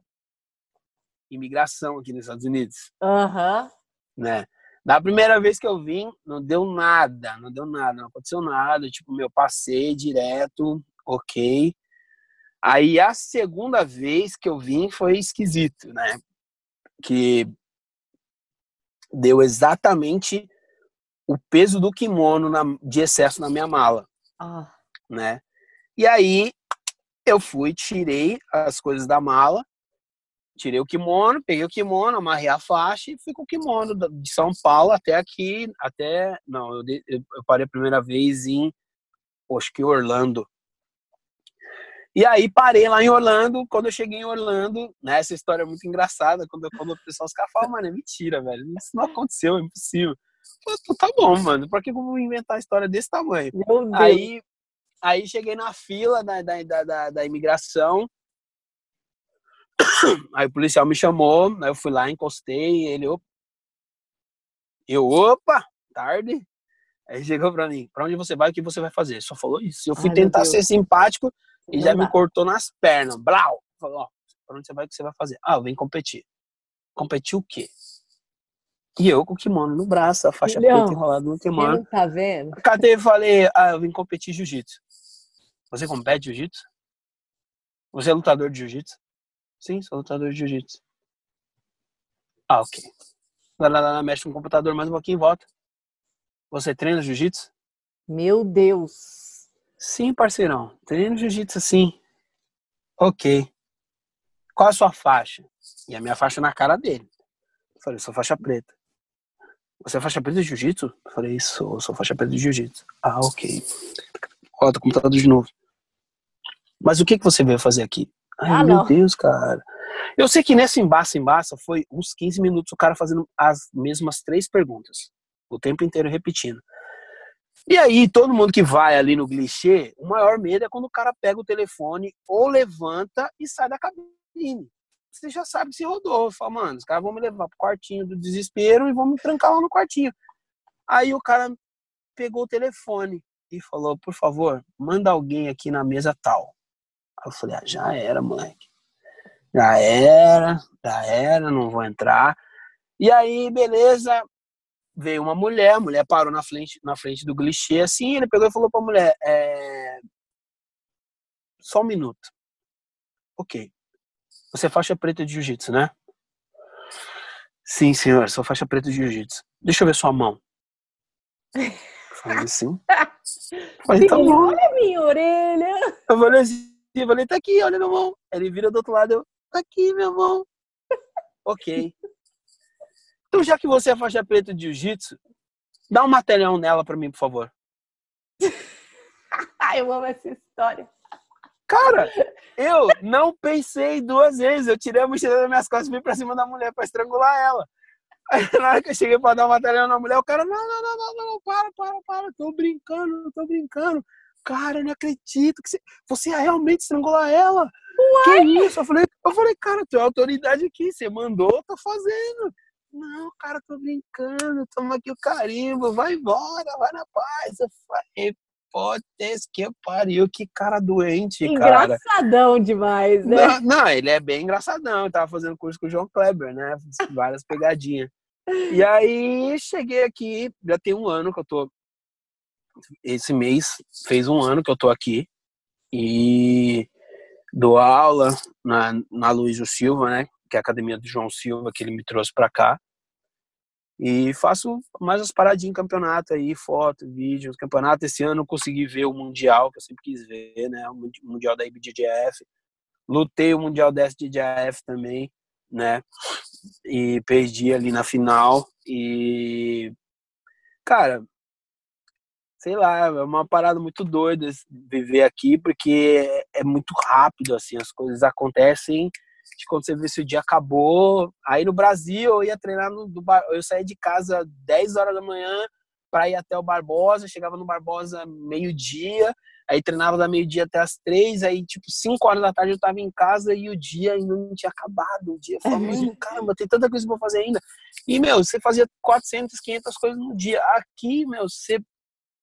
B: Imigração aqui nos Estados Unidos.
A: Aham. Uhum.
B: Né? Na primeira vez que eu vim, não deu nada, não deu nada, não aconteceu nada. Tipo, meu, passei direto, ok. Aí a segunda vez que eu vim foi esquisito, né? Que deu exatamente o peso do kimono na, de excesso na minha mala,
A: ah.
B: né? E aí eu fui, tirei as coisas da mala tirei o kimono, peguei o kimono, amarrei a faixa e fui com o kimono de São Paulo até aqui, até, não, eu, eu parei a primeira vez em, acho que Orlando. E aí parei lá em Orlando, quando eu cheguei em Orlando, né, essa história é muito engraçada, quando, quando o pessoal fica falando, mano, é mentira, velho, isso não aconteceu, é impossível. Pô, tá bom, mano, por que eu vou inventar a história desse tamanho? Aí, aí cheguei na fila da, da, da, da imigração, Aí o policial me chamou, aí eu fui lá, encostei, ele, opa. Eu, opa, tarde. Aí chegou pra mim, pra onde você vai, o que você vai fazer? Só falou isso. Eu fui
A: Ai,
B: tentar ser simpático e
A: Não
B: já me
A: dá.
B: cortou nas pernas. Blau! Falou, ó, pra onde você vai, o que você vai fazer? Ah, eu venho competir. Competir o quê? E eu com o kimono no braço, a faixa
A: Filhão,
B: preta enrolada no kimono.
A: tá vendo?
B: Catei e falei, ah, eu vim competir jiu-jitsu. Você compete jiu-jitsu? Você é lutador de jiu-jitsu? Sim, sou lutador de jiu-jitsu. Ah, ok. Lá, lá, lá, mexe no computador mais um pouquinho e volta. Você treina jiu-jitsu?
A: Meu Deus.
B: Sim, parceirão. Treino jiu-jitsu sim. Ok. Qual a sua faixa? E a minha faixa na cara dele. Eu falei, sou faixa preta. Você é faixa preta de jiu-jitsu? Eu falei, sou, sou faixa preta de jiu-jitsu. Ah, ok. Roda o computador de novo. Mas o que, que você veio fazer aqui? Ai,
A: Ah,
B: meu
A: não.
B: Deus, cara. Eu sei que nessa embaça, embaça, foi uns 15 minutos o cara fazendo as mesmas três perguntas. O tempo inteiro repetindo. E aí, todo mundo que vai ali no clichê, o maior medo é quando o cara pega o telefone ou levanta e sai da cabine. Você já sabe se rodou. Fala, mano, os caras vão me levar pro quartinho do desespero e vão me trancar lá no quartinho. Aí o cara pegou o telefone e falou, por favor, manda alguém aqui na mesa tal. Aí eu falei, ah, já era, moleque. Já era, já era, não vou entrar. E aí, beleza, veio uma mulher, a mulher parou na frente, na frente do clichê assim, ele pegou e falou pra mulher, é... só um minuto. Ok. Você é faixa preta de jiu-jitsu, né? Sim, senhor, sou faixa preta de jiu-jitsu. Deixa eu ver sua mão. Falei sim. Falei, tá bom.
A: Olha a minha orelha.
B: Eu falei assim, eu falei, tá aqui, olha minha mão. Ele vira do outro lado, eu, tá aqui, minha mão. ok. Então, já que você é faixa preta de jiu-jitsu, dá um material nela pra mim, por favor.
A: Eu amo essa história.
B: Cara, eu não pensei duas vezes. Eu tirei a mochila das minhas costas e vim pra cima da mulher pra estrangular ela. Aí, na hora que eu cheguei pra dar um material na mulher, o cara, não, não, não, não, não, para, para, para, tô brincando, tô brincando. Cara, eu não acredito que você, você ia realmente estrangular ela. Que isso? Eu falei, eu falei, cara, tu é autoridade aqui, você mandou, tô fazendo. Não, cara, tô brincando, toma aqui o carimbo, vai embora, vai na paz. Eu falei, putz, que pariu, que cara doente, cara.
A: Engraçadão demais, né?
B: Não, não, ele é bem engraçadão. Eu tava fazendo curso com o João Kleber, né? Várias pegadinhas. E aí cheguei aqui, já tem um ano que eu tô. Esse mês fez um ano que eu tô aqui. E dou aula na, na Luísio Silva, né? Que é a academia do João Silva, que ele me trouxe pra cá. E faço mais as paradinhas em campeonato aí, foto, vídeo, campeonato. Esse ano eu consegui ver o Mundial, que eu sempre quis ver, né? O Mundi- Mundial da IBJJF. Lutei o Mundial da SDJF também, né? E perdi ali na final. E, cara, sei lá, é uma parada muito doida viver aqui, porque é, é muito rápido, assim, as coisas acontecem de quando você vê se o dia acabou. Aí no Brasil eu ia treinar no do Bar- eu saía de casa 10 horas da manhã para ir até o Barbosa, chegava no Barbosa meio-dia, aí treinava da meio-dia até as três, aí tipo 5 horas da tarde eu tava em casa e o dia ainda não tinha acabado. O dia eu falava, mano, caramba, tem tanta coisa pra fazer ainda. E meu, você fazia 400, 500 coisas no dia. Aqui, meu, você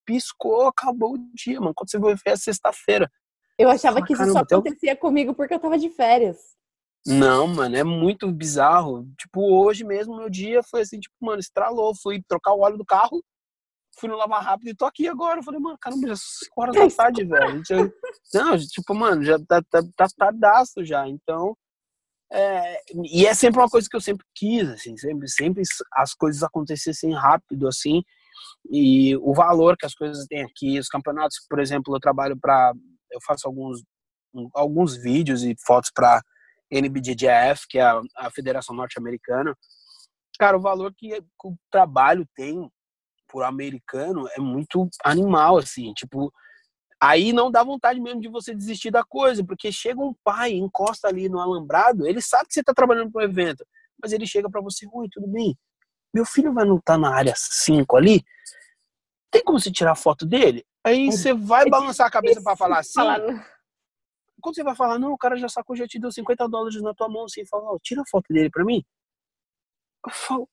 B: piscou, acabou o dia, mano. Quando você vai ver é sexta-feira.
A: Eu achava
B: Fala,
A: que isso
B: caramba,
A: só
B: então-
A: acontecia comigo porque eu tava de férias.
B: Não, mano, é muito bizarro. Tipo, hoje mesmo, meu dia foi assim, tipo, mano, estralou. Fui trocar o óleo do carro, fui no lavar rápido e tô aqui agora. Eu falei, mano, caramba, já são 5 horas da tarde, velho. Já- Não, tipo, mano, já tá, tá, tá tardaço já. Então, é, e é sempre uma coisa que eu sempre quis, assim, sempre, sempre as coisas acontecessem rápido, assim, e o valor que as coisas têm aqui, os campeonatos, por exemplo, eu trabalho para, eu faço alguns, alguns vídeos e fotos para NBJJF, que é a, a Federação Norte-Americana. Cara, o valor que, o trabalho tem por americano é muito animal, assim, tipo, aí não dá vontade mesmo de você desistir da coisa, porque chega um pai, encosta ali no alambrado, ele sabe que você tá trabalhando para o evento, mas ele chega para você, oi, tudo bem? Meu filho vai lutar na área 5 ali, tem como você tirar foto dele? Aí
A: É-
B: você vai balançar a cabeça para falar assim, quando você vai falar, não, o cara já sacou, já te deu 50 dólares na tua mão, assim, e fala, ó, tira a foto dele pra mim. Eu falo,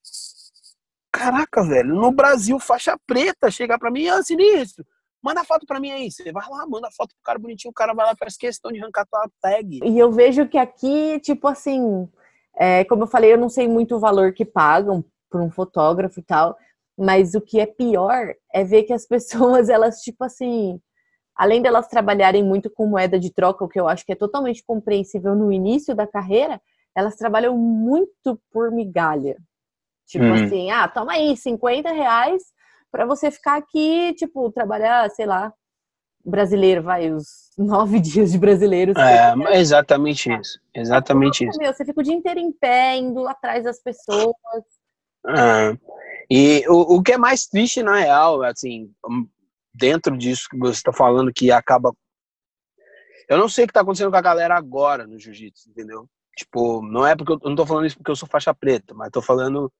B: caraca, velho, no Brasil, faixa preta, chegar pra mim, ah, sinistro, manda foto pra mim aí. Você vai lá, manda foto pro cara bonitinho, o cara vai lá, faz questão de arrancar tua tag.
A: E eu vejo que aqui, tipo assim, é, como eu falei, eu não sei muito o valor que pagam por um fotógrafo e tal, mas o que é pior é ver que as pessoas, elas, tipo assim, além delas trabalharem muito com moeda de troca, o que eu acho que é totalmente compreensível no início da carreira, elas trabalham muito por migalha. Tipo uhum. assim, ah, toma aí, 50 reais para você ficar aqui, tipo, trabalhar, sei lá, brasileiro, vai, os nove dias de brasileiro.
B: É, exatamente isso. Exatamente é, isso.
A: Meu, você fica o dia inteiro em pé, indo atrás das pessoas.
B: É. E o, o que é mais triste, na real, assim, dentro disso que você está falando, que acaba. Eu não sei o que está acontecendo com a galera agora no jiu-jitsu, entendeu? Tipo, não é porque eu, eu não tô falando isso porque eu sou faixa preta, mas tô falando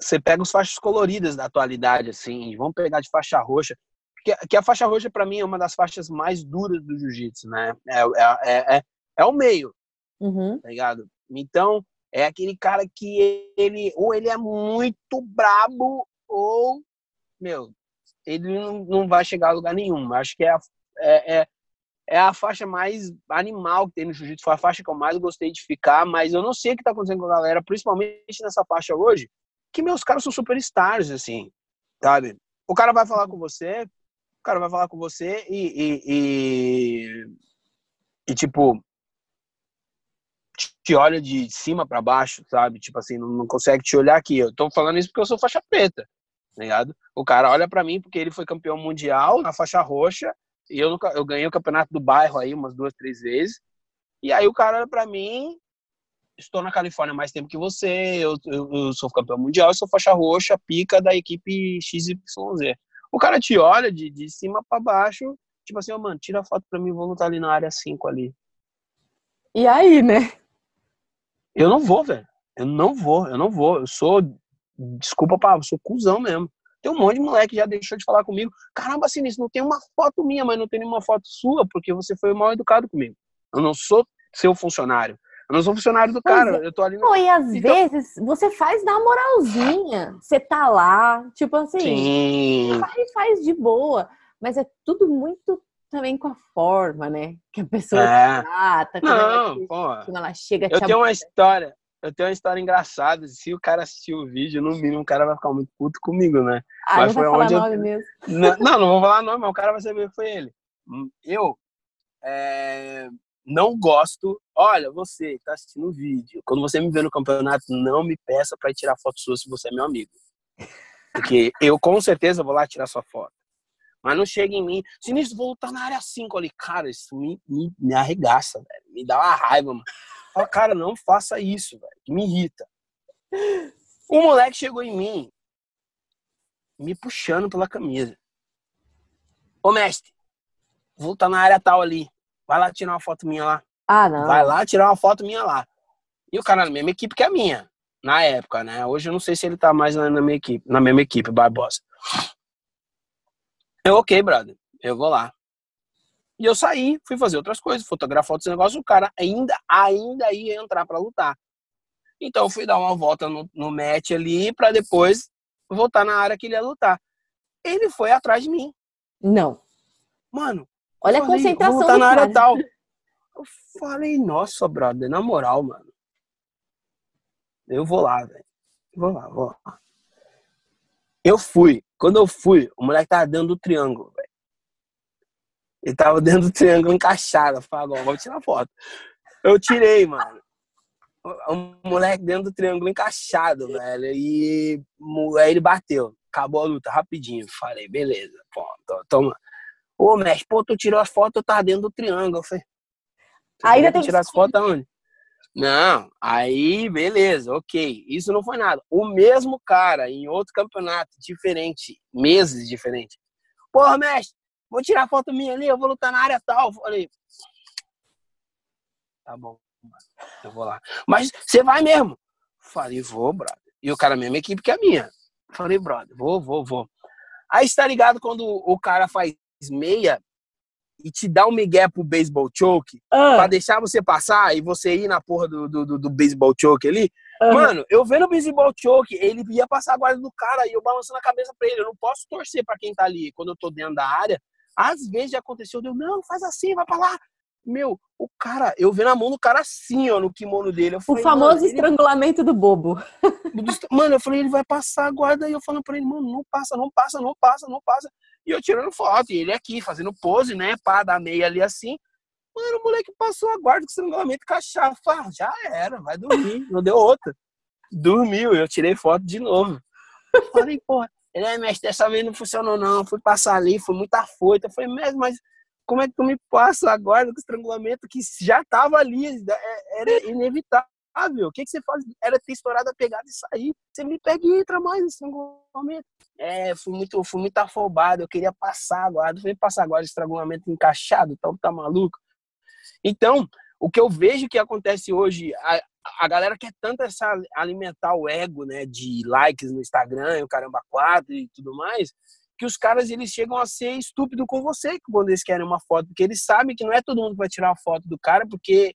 B: você pega os faixas coloridas da atualidade, assim, vamos pegar de faixa roxa, que, que a faixa roxa para mim é uma das faixas mais duras do jiu-jitsu, né? É, é, é, é, é o meio, uhum. tá ligado? Então, é aquele cara que ele, ou ele é muito brabo, ou, meu, ele não, não vai chegar a lugar nenhum. Acho que é a, é, é, é a faixa mais animal que tem no jiu-jitsu, foi a faixa que eu mais gostei de ficar, mas eu não sei o que tá acontecendo com a galera, principalmente nessa faixa hoje, que meus caras são superstars, assim, sabe? O cara vai falar com você, o cara vai falar com você e, e, e, e tipo, te olha de cima para baixo, sabe? Tipo assim, não, não, consegue te olhar aqui. Eu tô falando isso porque eu sou faixa preta, tá ligado? O cara olha para mim porque ele foi campeão mundial na faixa roxa e eu, eu ganhei o campeonato do bairro aí umas duas, três vezes. E aí o cara olha pra mim estou na Califórnia mais tempo que você, eu, eu, eu sou campeão mundial, eu sou faixa roxa, pica da equipe XYZ. O cara te olha de, de cima para baixo, tipo assim, ó, oh, mano, tira a foto pra mim, vou lutar ali na área 5 ali.
A: E aí, né?
B: Eu não vou, velho. Eu não vou, eu não vou. Eu sou, desculpa, pá, eu sou cuzão mesmo. Tem um monte de moleque que já deixou de falar comigo. Caramba, Sinistro, não tem uma foto minha, mas não tem nenhuma foto sua, porque você foi mal educado comigo. Eu não sou seu funcionário. Eu não sou funcionário do cara, é. eu tô ali.
A: No... e às então... vezes você faz na moralzinha. Você tá lá, tipo assim, Sim. faz, faz de boa. Mas é tudo muito também com a forma, né? Que a pessoa é. trata, como,
B: não, ela,
A: como ela chega
B: Eu tenho uma história, eu tenho uma história engraçada. Se o cara assistir o vídeo, no mínimo o cara vai ficar muito puto comigo, né?
A: Ah, mas não foi nome eu... mesmo.
B: Não, não, não vou falar nome, mas o cara vai saber que foi ele. Eu é, não gosto. Olha, você está assistindo o vídeo. Quando você me vê no campeonato, não me peça para tirar foto sua se você é meu amigo. Porque eu com certeza vou lá tirar sua foto. Mas não chega em mim. Sinistro, vou lutar na área 5 ali. Cara, isso me, me, me arregaça, velho. Me dá uma raiva, mano. Fala, cara, não faça isso, velho. Que me irrita. O moleque chegou em mim, me puxando pela camisa. Ô, mestre, vou lutar na área tal ali. Vai lá tirar uma foto minha lá.
A: Ah, não.
B: Vai lá tirar uma foto minha lá. E o cara na mesma equipe que a minha, na época, né? Hoje eu não sei se ele tá mais na, na minha equipe, na mesma equipe, Barbosa. Eu, ok, brother, eu vou lá. E eu saí, fui fazer outras coisas, fotografar outros negócios, o cara ainda, ainda ia entrar para lutar. Então eu fui dar uma volta no, no match ali para depois voltar na área que ele ia lutar. Ele foi atrás de mim.
A: Não.
B: Mano,
A: Olha falei, a concentração
B: tá na área tal. Eu falei, nossa, brother, na moral, mano. Eu vou lá, velho. Vou lá, vou lá. Eu fui. Quando eu fui, o moleque tava dentro do triângulo, velho. Ele tava dentro do triângulo encaixado. Eu falei, vou tirar foto. Eu tirei, mano. O moleque dentro do triângulo encaixado, velho. E aí ele bateu. Acabou a luta rapidinho. Falei, beleza. Pô, toma. Ô, mestre, pô, tu tirou as fotos, eu tava dentro do triângulo. Eu falei,
A: ainda tem que
B: tirar as fotos aonde? Não, aí beleza, ok. Isso não foi nada. O mesmo cara em outro campeonato diferente, meses diferentes. Porra, mestre, vou tirar foto minha ali, eu vou lutar na área tal. Falei, tá bom, eu vou lá. Mas você vai mesmo? Falei, vou, brother. E o cara, mesma equipe que a minha. Falei, brother, vou, vou, vou. Aí está ligado quando o cara faz meia e te dá um migué pro baseball choke
A: Ah,
B: pra deixar você passar e você ir na porra do, do, do, do baseball choke ali.
A: aham.
B: Mano, eu vendo o baseball choke, ele ia passar a guarda do cara e eu balançando a cabeça pra ele. Eu não posso torcer pra quem tá ali quando eu tô dentro da área. Às vezes já aconteceu, deu, não, faz assim, vai pra lá. Meu, o cara, eu vendo a mão do cara assim, ó, no kimono dele. Eu
A: o
B: falei,
A: famoso
B: mano, ele-
A: estrangulamento do bobo.
B: Mano, eu falei, ele vai passar a guarda. E eu falando pra ele, mano, não passa, não passa, não passa, não passa. E eu tirando foto, e ele aqui, fazendo pose, né? Pá, da meia ali assim. Mano, o moleque passou a guarda com estrangulamento com a chave. Falei, ah, já era, vai dormir. Não deu outra. Dormiu, eu tirei foto de novo. Falei, porra, ele é mestre, dessa vez não funcionou não. Fui passar ali, foi muita afoita. Eu falei, mestre, mas como é que tu me passa a guarda com estrangulamento que já tava ali? é- Era inevitável. O que, que você faz? Era ter estourado a pegada e sair. Você me pega e entra mais nesse estrangulamento. É, fui muito, fui muito afobado. Eu queria passar a. Eu falei, passar a guarda, estrangulamento encaixado, então tá maluco. Então, o que eu vejo que acontece hoje, a, a galera quer tanto essa, alimentar o ego, né, de likes no Instagram, o caramba 4 e tudo mais, que os caras eles chegam a ser estúpido com você quando eles querem uma foto, porque eles sabem que não é todo mundo que vai tirar uma foto do cara, porque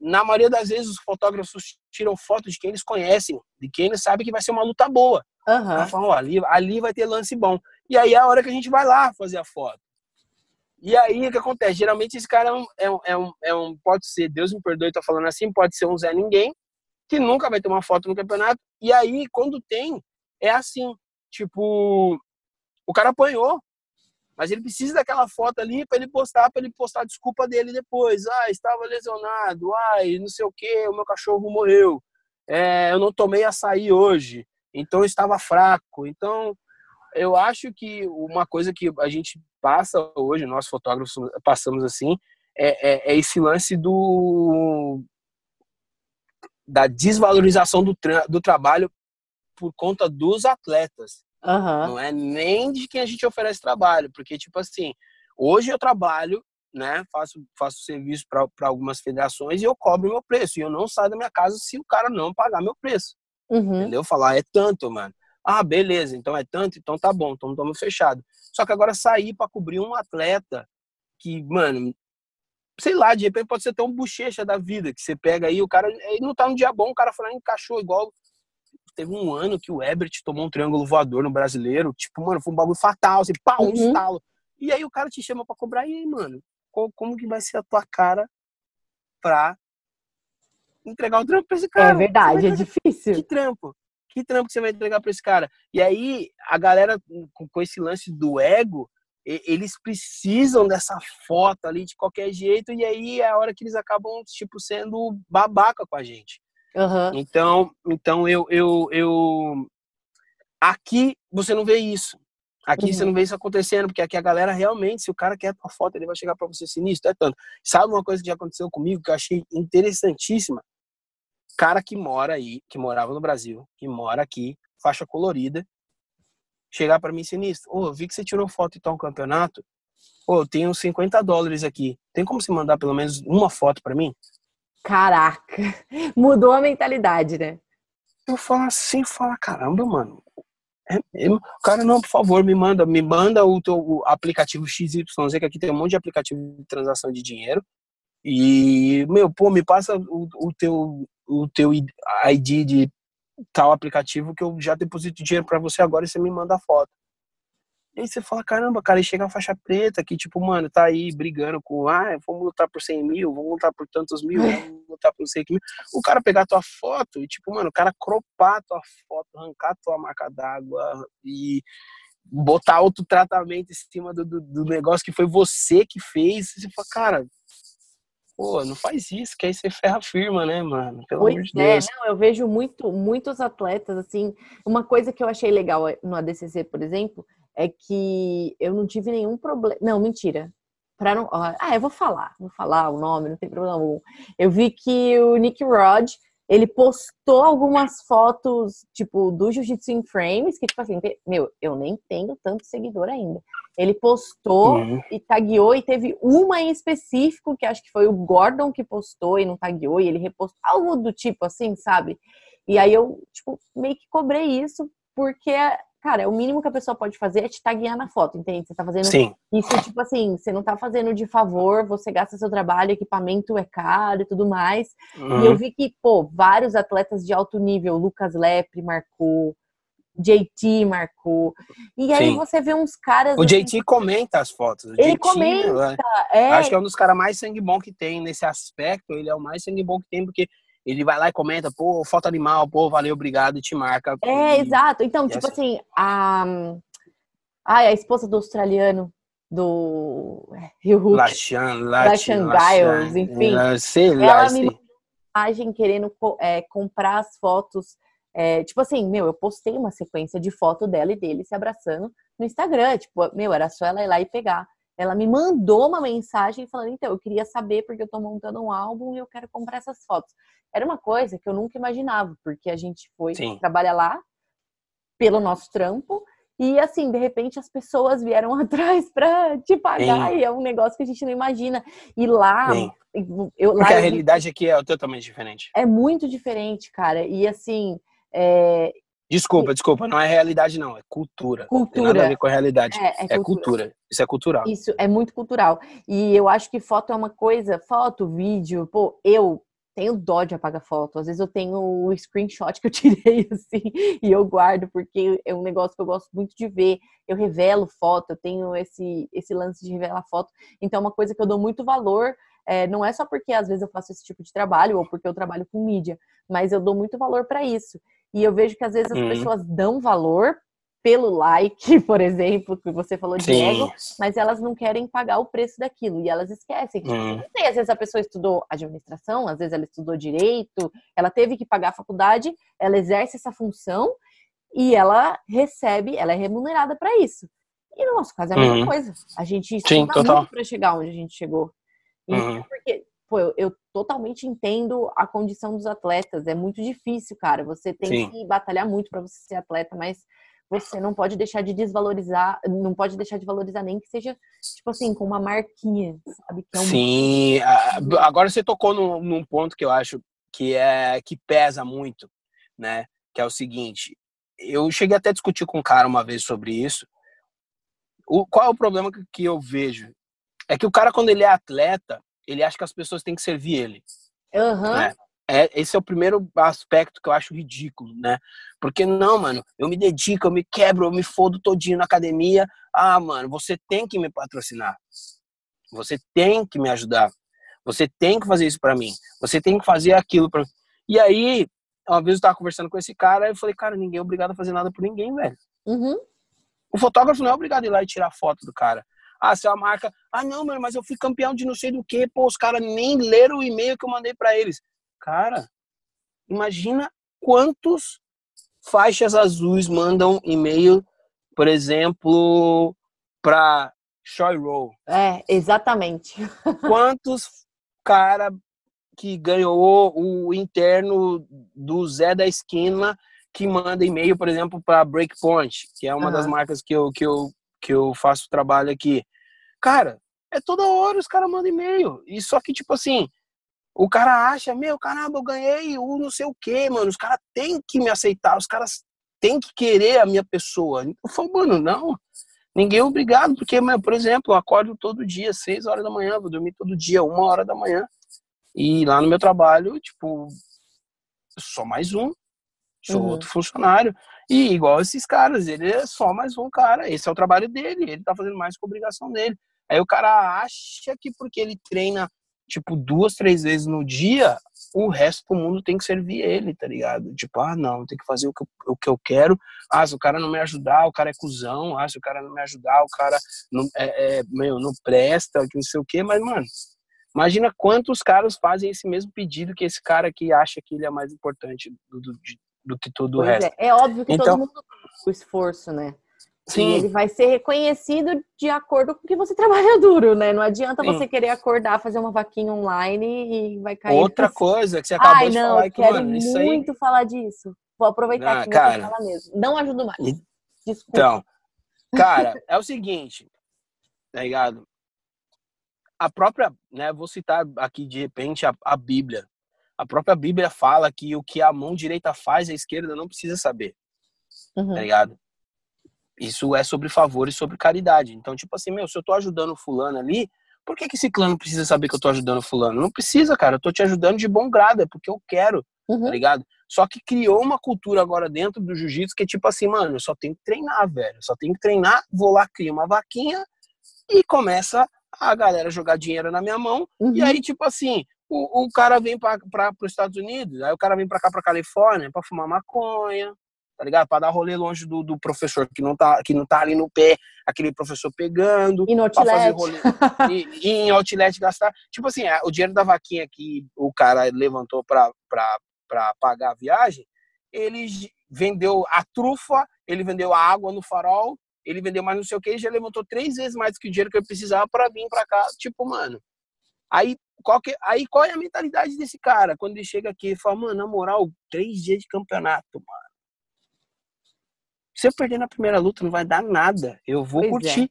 B: na maioria das vezes os fotógrafos tiram foto de quem eles conhecem, de quem eles sabem que vai ser uma luta boa.
A: Aham.
B: Ela fala, ó, ali, ali vai ter lance bom. E aí é a hora que a gente vai lá fazer a foto. E aí o que acontece? Geralmente esse cara é um, é um, é um, é um- pode ser, Deus me perdoe, tô falando assim, pode ser um Zé Ninguém, que nunca vai ter uma foto no campeonato. E aí, quando tem, é assim, tipo, o cara apanhou, mas ele precisa daquela foto ali para ele postar, para ele postar a desculpa dele depois. Ah, estava lesionado, ai, não sei o que, o meu cachorro morreu, é, eu não tomei açaí hoje, então eu estava fraco. Então, eu acho que uma coisa que a gente passa hoje, nós fotógrafos passamos assim, é, é- é esse lance do da desvalorização do, tra- do trabalho por conta dos atletas.
A: Aham.
B: Não é nem de quem a gente oferece trabalho, porque, tipo assim, hoje eu trabalho, né, faço, faço serviço para algumas federações e eu cobro meu preço. E eu não saio da minha casa se o cara não pagar meu preço.
A: Uhum.
B: Entendeu? Falar, é tanto, mano. Ah, beleza, então é tanto, então tá bom, então estamos fechado. Só que agora sair para cobrir um atleta que, mano, sei lá, de repente pode ser tão bochecha da vida, que você pega aí, o cara ele não tá num dia bom, o cara e encaixou igual. Teve um ano que o Ebert tomou um triângulo voador no brasileiro, tipo, mano, foi um bagulho fatal, assim, pá, um
A: Uhum.
B: estalo. E aí o cara te chama para cobrar, e aí, mano, como que vai ser a tua cara pra entregar o trampo pra esse cara?
A: É verdade, é difícil.
B: que trampo? Que trampo que você vai entregar pra esse cara? E aí, a galera, com, esse lance do ego, e- eles precisam dessa foto ali de qualquer jeito, e aí é a hora que eles acabam, tipo, sendo babaca com a gente.
A: Aham.
B: Então, então eu, eu, eu... Aqui você não vê isso. Aqui
A: Uhum.
B: você não vê isso acontecendo, porque aqui a galera realmente, se o cara quer a tua foto, ele vai chegar pra você sinistro, é tanto. Sabe uma coisa que já aconteceu comigo que eu achei interessantíssima? Cara que mora aí, que morava no Brasil, que mora aqui, faixa colorida, chegar pra mim sinistro. Ô, eu vi que você tirou foto e tal um campeonato. Ô, eu tenho 50 dólares aqui. Tem como você mandar pelo menos uma foto pra mim?
A: Caraca. Mudou a mentalidade, né?
B: Eu falo assim, fala, caramba, mano. É mesmo? Cara, não, por favor, me manda, me manda o teu aplicativo XYZ, que aqui tem um monte de aplicativo de transação de dinheiro. E, meu, pô, me passa o, o teu o teu ID de tal aplicativo que eu já deposito dinheiro pra você agora e você me manda a foto. E aí você fala, caramba, cara, e chega a faixa preta que, tipo, mano, tá aí brigando com, ah, vamos lutar por 100 mil, vamos lutar por tantos mil, vamos lutar por não sei o que mil. O cara pegar tua foto e, tipo, mano, o cara cropar tua foto, arrancar tua marca d'água e botar autotratamento em cima do, do, do negócio que foi você que fez. Você fala, cara, pô, não faz isso, que aí você ferra a firma, né, mano? Pelo amor
A: Pois
B: de
A: é,
B: Deus.
A: não, eu vejo muito, muitos atletas, assim, uma coisa que eu achei legal no ADCC, por exemplo, é que eu não tive nenhum problema, não, mentira, Pra não, ah, eu vou falar, vou falar o nome, não tem problema algum. Eu vi que o Nick Rod, ele postou algumas fotos, tipo, do Jiu-Jitsu in Frames, que, tipo assim, meu, eu nem tenho tanto seguidor ainda. Ele postou
B: Uhum.
A: e tagueou, e teve uma em específico, que acho que foi o Gordon que postou e não tagueou, e ele repostou, algo do tipo assim, sabe? E aí eu, tipo, meio que cobrei isso, porque, cara, é o mínimo que a pessoa pode fazer é te taguear na foto, entende? Você tá fazendo
B: Sim.
A: isso, tipo assim, você não tá fazendo de favor, você gasta seu trabalho, equipamento é caro e tudo mais.
B: Uhum.
A: E eu vi que, pô, vários atletas de alto nível, Lucas Lepre marcou, JT marcou. E aí
B: Sim.
A: você vê uns caras.
B: O
A: assim,
B: JT comenta as fotos. O
A: Ele
B: JT,
A: comenta,
B: é,
A: é.
B: Acho que é um dos caras mais sangue bom que tem nesse aspecto. Ele é o mais sangue bom que tem, porque ele vai lá e comenta, pô, foto animal, pô, valeu, obrigado, e te marca.
A: É,
B: E-
A: exato. Então,
B: e
A: tipo
B: assim-
A: assim, a. Ai, a esposa do australiano, do Rio Hulk.
B: Lachan,
A: Lachan Giles, enfim.
B: Lachan, Sei lá,
A: ela me
B: sei.
A: mandou mensagem querendo é, comprar as fotos. é, tipo assim, meu, eu postei uma sequência de foto dela e dele se abraçando no Instagram. Tipo, meu, era só ela ir lá e pegar. Ela me mandou uma mensagem falando, então, eu queria saber porque eu tô montando um álbum e eu quero comprar essas fotos. Era uma coisa que eu nunca imaginava, porque a gente foi trabalhar lá pelo nosso trampo. E assim, de repente as pessoas vieram atrás pra te pagar,
B: Sim.
A: e é um negócio que a gente não imagina. E lá,
B: Sim.
A: eu, lá
B: Porque a realidade aqui é totalmente diferente.
A: é muito diferente, cara. E assim, é,
B: Desculpa, desculpa, não é realidade, não, é cultura. Não tem nada a
A: cultura.
B: ver com a realidade.
A: É, é
B: É
A: cultura.
B: cultura. Isso é cultural.
A: Isso é muito cultural. E eu acho que foto é uma coisa, foto, vídeo, pô, eu tenho dó de apagar foto. Às vezes eu tenho o screenshot que eu tirei, assim, e eu guardo, porque é um negócio que eu gosto muito de ver. Eu revelo foto, eu tenho esse, esse lance de revelar foto. Então, é uma coisa que eu dou muito valor. é, não é só porque às vezes eu faço esse tipo de trabalho ou porque eu trabalho com mídia, mas eu dou muito valor para isso. E eu vejo que às vezes as
B: Uhum.
A: pessoas dão valor pelo like, por exemplo, que você falou de
B: Sim.
A: ego, mas elas não querem pagar o preço daquilo e elas esquecem. que,
B: Hum.
A: não sei, às vezes a pessoa estudou administração, às vezes ela estudou direito, ela teve que pagar a faculdade, ela exerce essa função e ela recebe, ela é remunerada para isso. E no nosso caso é a mesma
B: Uhum.
A: coisa. A gente estuda muito para chegar onde a gente chegou.
B: Uhum.
A: porque, pô, eu, eu totalmente entendo a condição dos atletas. É muito difícil, cara. Você tem
B: Sim.
A: que batalhar muito para você ser atleta, mas você não pode deixar de desvalorizar, não pode deixar de valorizar nem que seja, tipo assim, com uma marquinha, sabe? É um
B: Sim, agora você tocou num, num ponto que eu acho que é que pesa muito, né? Que é o seguinte, eu cheguei até a discutir com um cara uma vez sobre isso. O, qual é o problema que, que eu vejo? É que o cara, quando ele é atleta, ele acha que as pessoas têm que servir ele.
A: Aham.
B: né? É, esse é o primeiro aspecto que eu acho ridículo, né? Porque não, mano, eu me dedico, eu me quebro, eu me fodo todinho na academia. Ah, mano, você tem que me patrocinar. Você tem que me ajudar. Você tem que fazer isso pra mim. Você tem que fazer aquilo pra E aí, uma vez eu tava conversando com esse cara, eu falei, cara, ninguém é obrigado a fazer nada por ninguém, velho.
A: Uhum.
B: O fotógrafo não é obrigado a ir lá e tirar foto do cara. Ah, se é uma marca, ah, não, mano, mas eu fui campeão de não sei do que, pô, os caras nem leram o e-mail que eu mandei pra eles. Cara, imagina quantos faixas azuis mandam e-mail, por exemplo, pra Shoy Roll.
A: É, exatamente.
B: Quantos cara que ganhou o interno do Zé da Esquina que manda e-mail, por exemplo, para Breakpoint, que é uma das
A: Aham.
B: marcas que eu, que, eu, que eu faço trabalho aqui. Cara, é toda hora os caras mandam e-mail. E só que, tipo assim, o cara acha, meu, caramba, eu ganhei o não sei o quê, mano. Os caras têm que me aceitar, os caras têm que querer a minha pessoa. Eu falo, mano, não. Ninguém é obrigado, porque, mano, por exemplo, eu acordo todo dia, seis horas da manhã, vou dormir todo dia, uma hora da manhã. E lá no meu trabalho, tipo, só mais um. Sou
A: Uhum.
B: outro funcionário. E igual esses caras, ele é só mais um cara. Esse é o trabalho dele, ele tá fazendo mais que a obrigação dele. Aí o cara acha que porque ele treina, tipo, duas, três vezes no dia, o resto do mundo tem que servir ele, tá ligado? Tipo, ah, não, tem que fazer o que, eu, o que eu quero. Ah, se o cara não me ajudar, o cara é cuzão. Ah, se o cara não me ajudar, o cara não, é, é, meu, não presta, que não sei o quê. Mas, mano, imagina quantos caras fazem esse mesmo pedido que esse cara que acha que ele é mais importante do, do, do que todo o
A: Pois
B: resto.
A: é. é óbvio que
B: Então-
A: todo mundo o esforço, né? E
B: Sim,
A: ele vai ser reconhecido de acordo com o que você trabalha duro, né? Não adianta
B: Sim.
A: você querer acordar, fazer uma vaquinha online e vai cair.
B: outra coisa que você acabou
A: Ai,
B: de
A: não,
B: falar é que,
A: quero
B: mano, isso aí.
A: muito falar disso. Vou aproveitar
B: Ah,
A: que
B: cara.
A: você fala mesmo. Não ajudo mais. Desculpa.
B: Então, cara, é o seguinte, tá ligado? A própria, né, vou citar aqui de repente a, a Bíblia. A própria Bíblia fala que o que a mão direita faz, a esquerda não precisa saber,
A: Uhum.
B: tá ligado? Isso é sobre favor e sobre caridade. Então, tipo assim, meu, se eu tô ajudando fulano ali, por que, que esse clã não precisa saber que eu tô ajudando fulano? Não precisa, cara. Eu tô te ajudando de bom grado, é porque eu quero, tá uhum. tá ligado? Só que criou uma cultura agora dentro do jiu-jitsu que é tipo assim, mano, eu só tenho que treinar, velho. Eu só tenho que treinar, vou lá, crio uma vaquinha e começa a galera jogar dinheiro na minha mão. Uhum. E aí, tipo assim, o, o cara vem para os Estados Unidos, aí o cara vem para cá, para Califórnia, para fumar maconha, tá ligado? Para dar rolê longe do, do, professor que não, tá, que não tá ali no pé, aquele professor pegando.
A: E no outlet. Fazer rolê,
B: e, e, em outlet gastar. Tipo assim, o dinheiro da vaquinha que o cara levantou para pagar a viagem, ele vendeu a trufa, ele vendeu a água no farol, ele vendeu mais não sei o que, e já levantou três vezes mais que o dinheiro que eu precisava para vir para cá. Tipo, mano. Aí qual, que, aí qual é a mentalidade desse cara? Quando ele chega aqui e fala, mano, na moral, três dias de campeonato, mano. Se eu perder na primeira luta, não vai dar nada. Eu vou pois é. curtir. É.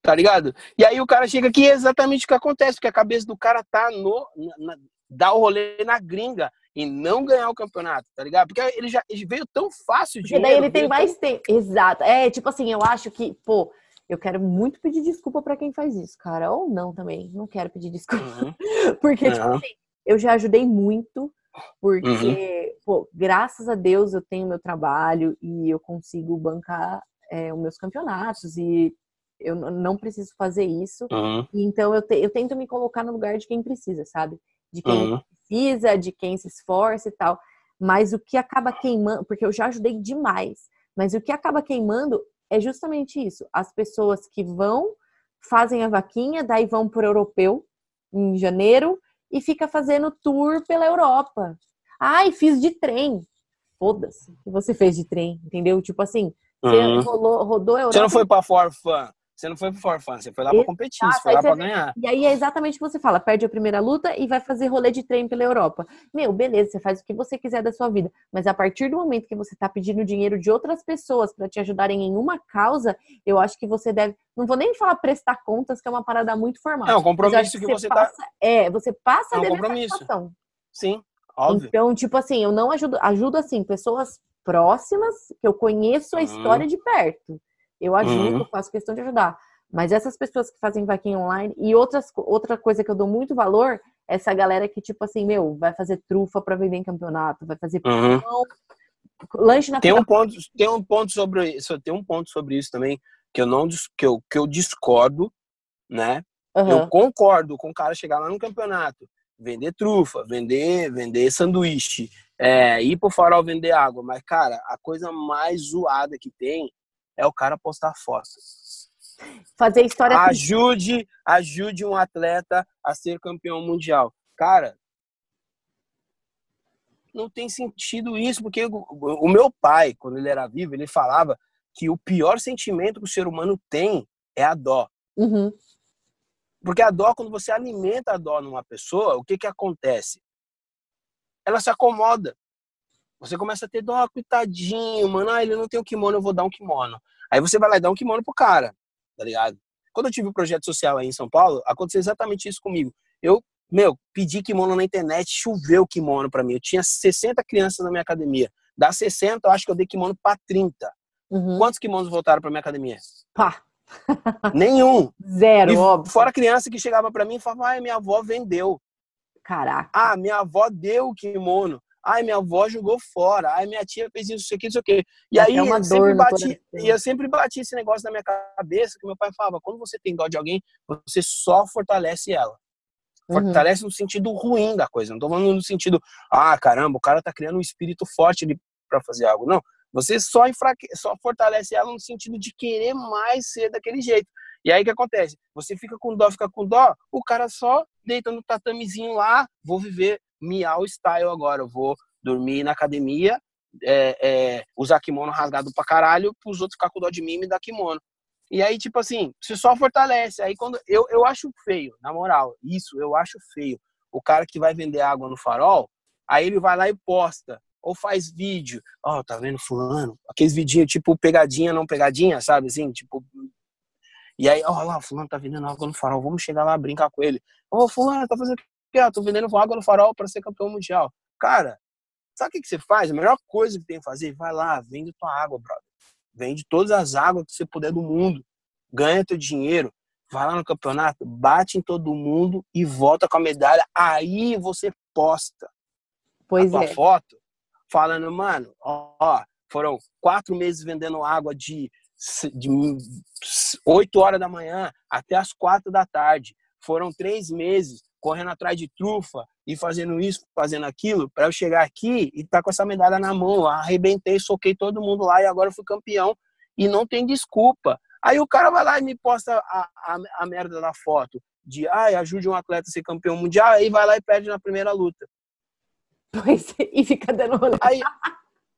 B: Tá ligado? E aí o cara chega aqui é exatamente o que acontece, porque a cabeça do cara tá no. Na, na, dar o rolê na gringa e não ganhar o campeonato, tá ligado? Porque ele já ele veio tão fácil de.
A: Porque daí ele tem mais tão... tempo. Exato. É, tipo assim, eu acho que, pô, eu quero muito pedir desculpa para quem faz isso, cara. Ou não também. Não quero pedir desculpa. Uhum. porque, tipo assim, eu já ajudei muito porque, uhum. pô, graças a Deus eu tenho meu trabalho e eu consigo bancar é, os meus campeonatos e eu não preciso fazer isso. Uhum. Então eu, te, eu tento me colocar no lugar de quem precisa, sabe? De quem uhum. precisa, de quem se esforça e tal. Mas o que acaba queimando, porque eu já ajudei demais, mas o que acaba queimando é justamente isso. As pessoas que vão, fazem a vaquinha, daí vão pro europeu em janeiro, e fica fazendo tour pela Europa. Ai, fiz de trem. Foda-se que você fez de trem, entendeu? Tipo assim, você uhum. rolou, rodou a Europa.
B: Você não foi pra Forfan. Você não foi pro for fun, você foi lá para competir, você foi lá para ganhar.
A: E aí é exatamente o que você fala, perde a primeira luta e vai fazer rolê de trem pela Europa. Meu, beleza, você faz o que você quiser da sua vida, mas a partir do momento que você tá pedindo dinheiro de outras pessoas para te ajudarem em uma causa, eu acho que você deve, não vou nem falar prestar contas, que é uma parada muito formal.
B: É um compromisso que, que, você, tá
A: passa, tá É, você passa é um a compromisso.
B: Sim, óbvio.
A: Então, tipo assim, eu não ajudo, ajudo assim pessoas próximas que eu conheço a uhum. história de perto. Eu ajudo, uhum. faço questão de ajudar. Mas essas pessoas que fazem vaquinha online e outras, outra coisa que eu dou muito valor é essa galera que, tipo assim, meu, vai fazer trufa para vender em campeonato, vai fazer uhum. pão, lanche na
B: tem um ponto Tem um ponto sobre isso, tem um ponto sobre isso também que eu não que eu, que eu discordo, né? Uhum. Eu concordo com o cara chegar lá no campeonato, vender trufa, vender, vender sanduíche, é, ir pro farol vender água, mas cara, a coisa mais zoada que tem é o cara postar fotos.
A: Fazer história.
B: Ajude, ajude um atleta a ser campeão mundial. Cara, não tem sentido isso, porque o meu pai, quando ele era vivo, ele falava que o pior sentimento que o ser humano tem é a dó. Uhum. Porque a dó, quando você alimenta a dó numa pessoa, o que que acontece? Ela se acomoda. Você começa a ter dó, coitadinho, mano. Ah, ele não tem um kimono, eu vou dar um kimono. Aí você vai lá e dá um kimono pro cara, tá ligado? Quando eu tive o um projeto social aí em São Paulo, aconteceu exatamente isso comigo. Eu, meu, pedi kimono na internet, choveu kimono para mim. Eu tinha 60 crianças na minha academia. Das 60, eu acho que eu dei kimono para 30. Uhum. Quantos kimonos voltaram para minha academia?
A: Pá.
B: Nenhum.
A: Zero, e óbvio.
B: Fora criança que chegava para mim e falava: "Ah, minha avó vendeu".
A: Caraca.
B: Ah, minha avó deu o kimono. Ai, minha avó jogou fora. Ai, minha tia fez isso, isso aqui, isso aqui. E aí, eu sempre, bati, e eu sempre bati esse negócio na minha cabeça, que meu pai falava, quando você tem dó de alguém, você só fortalece ela. Uhum. Fortalece uhum. no sentido ruim da coisa. Não tô falando no sentido, ah, caramba, o cara tá criando um espírito forte ali pra fazer algo. Não. Você só, enfraque... só fortalece ela no sentido de querer mais ser daquele jeito. E aí o que acontece? Você fica com dó, fica com dó, o cara só deita no tatamezinho lá, vou viver miau style agora. Eu vou dormir na academia, é, é, usar kimono rasgado pra caralho, pros outros ficar com dó de mim e me dar kimono. E aí, tipo assim, você só fortalece. Aí quando. Eu, eu acho feio, na moral, isso eu acho feio. O cara que vai vender água no farol, aí ele vai lá e posta. Ou faz vídeo. Ó, oh, tá vendo fulano? Aqueles vidinhos tipo pegadinha, não pegadinha, sabe? Assim, tipo. E aí, ó lá, fulano tá vendendo água no farol, vamos chegar lá brincar com ele. Ô, oh, fulano, tá fazendo porque, ah, tô vendendo água no farol para ser campeão mundial. Cara, sabe o que, que você faz? A melhor coisa que tem que fazer, vai lá, vende tua água, brother. vende todas as águas que você puder do mundo, ganha teu dinheiro, vai lá no campeonato, bate em todo mundo e volta com a medalha. Aí você posta
A: pois
B: a tua
A: é.
B: foto falando, mano, ó, foram quatro meses vendendo água de, de 8 horas da manhã até as quatro da tarde. Foram três meses correndo atrás de trufa e fazendo isso, fazendo aquilo, para eu chegar aqui e estar tá com essa medalha na mão. Arrebentei, soquei todo mundo lá e agora fui campeão. E não tem desculpa. Aí o cara vai lá e me posta a, a, a merda da foto de ai, ajude um atleta a ser campeão mundial, aí vai lá e perde na primeira luta.
A: Pois e fica dando rolê.
B: Aí,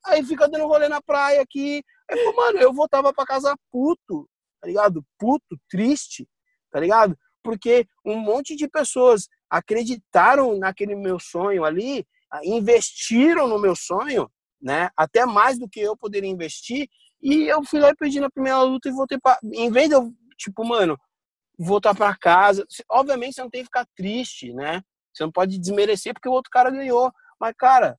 B: aí fica dando rolê na praia aqui. Aí, mano, eu voltava pra casa puto, tá ligado? Puto, triste, tá ligado? Porque um monte de pessoas acreditaram naquele meu sonho ali, investiram no meu sonho, né? Até mais do que eu poderia investir. E eu fui lá e perdi na primeira luta e voltei para, em vez de eu, tipo, mano, voltar para casa. Obviamente você não tem que ficar triste, né? Você não pode desmerecer porque o outro cara ganhou. Mas, cara,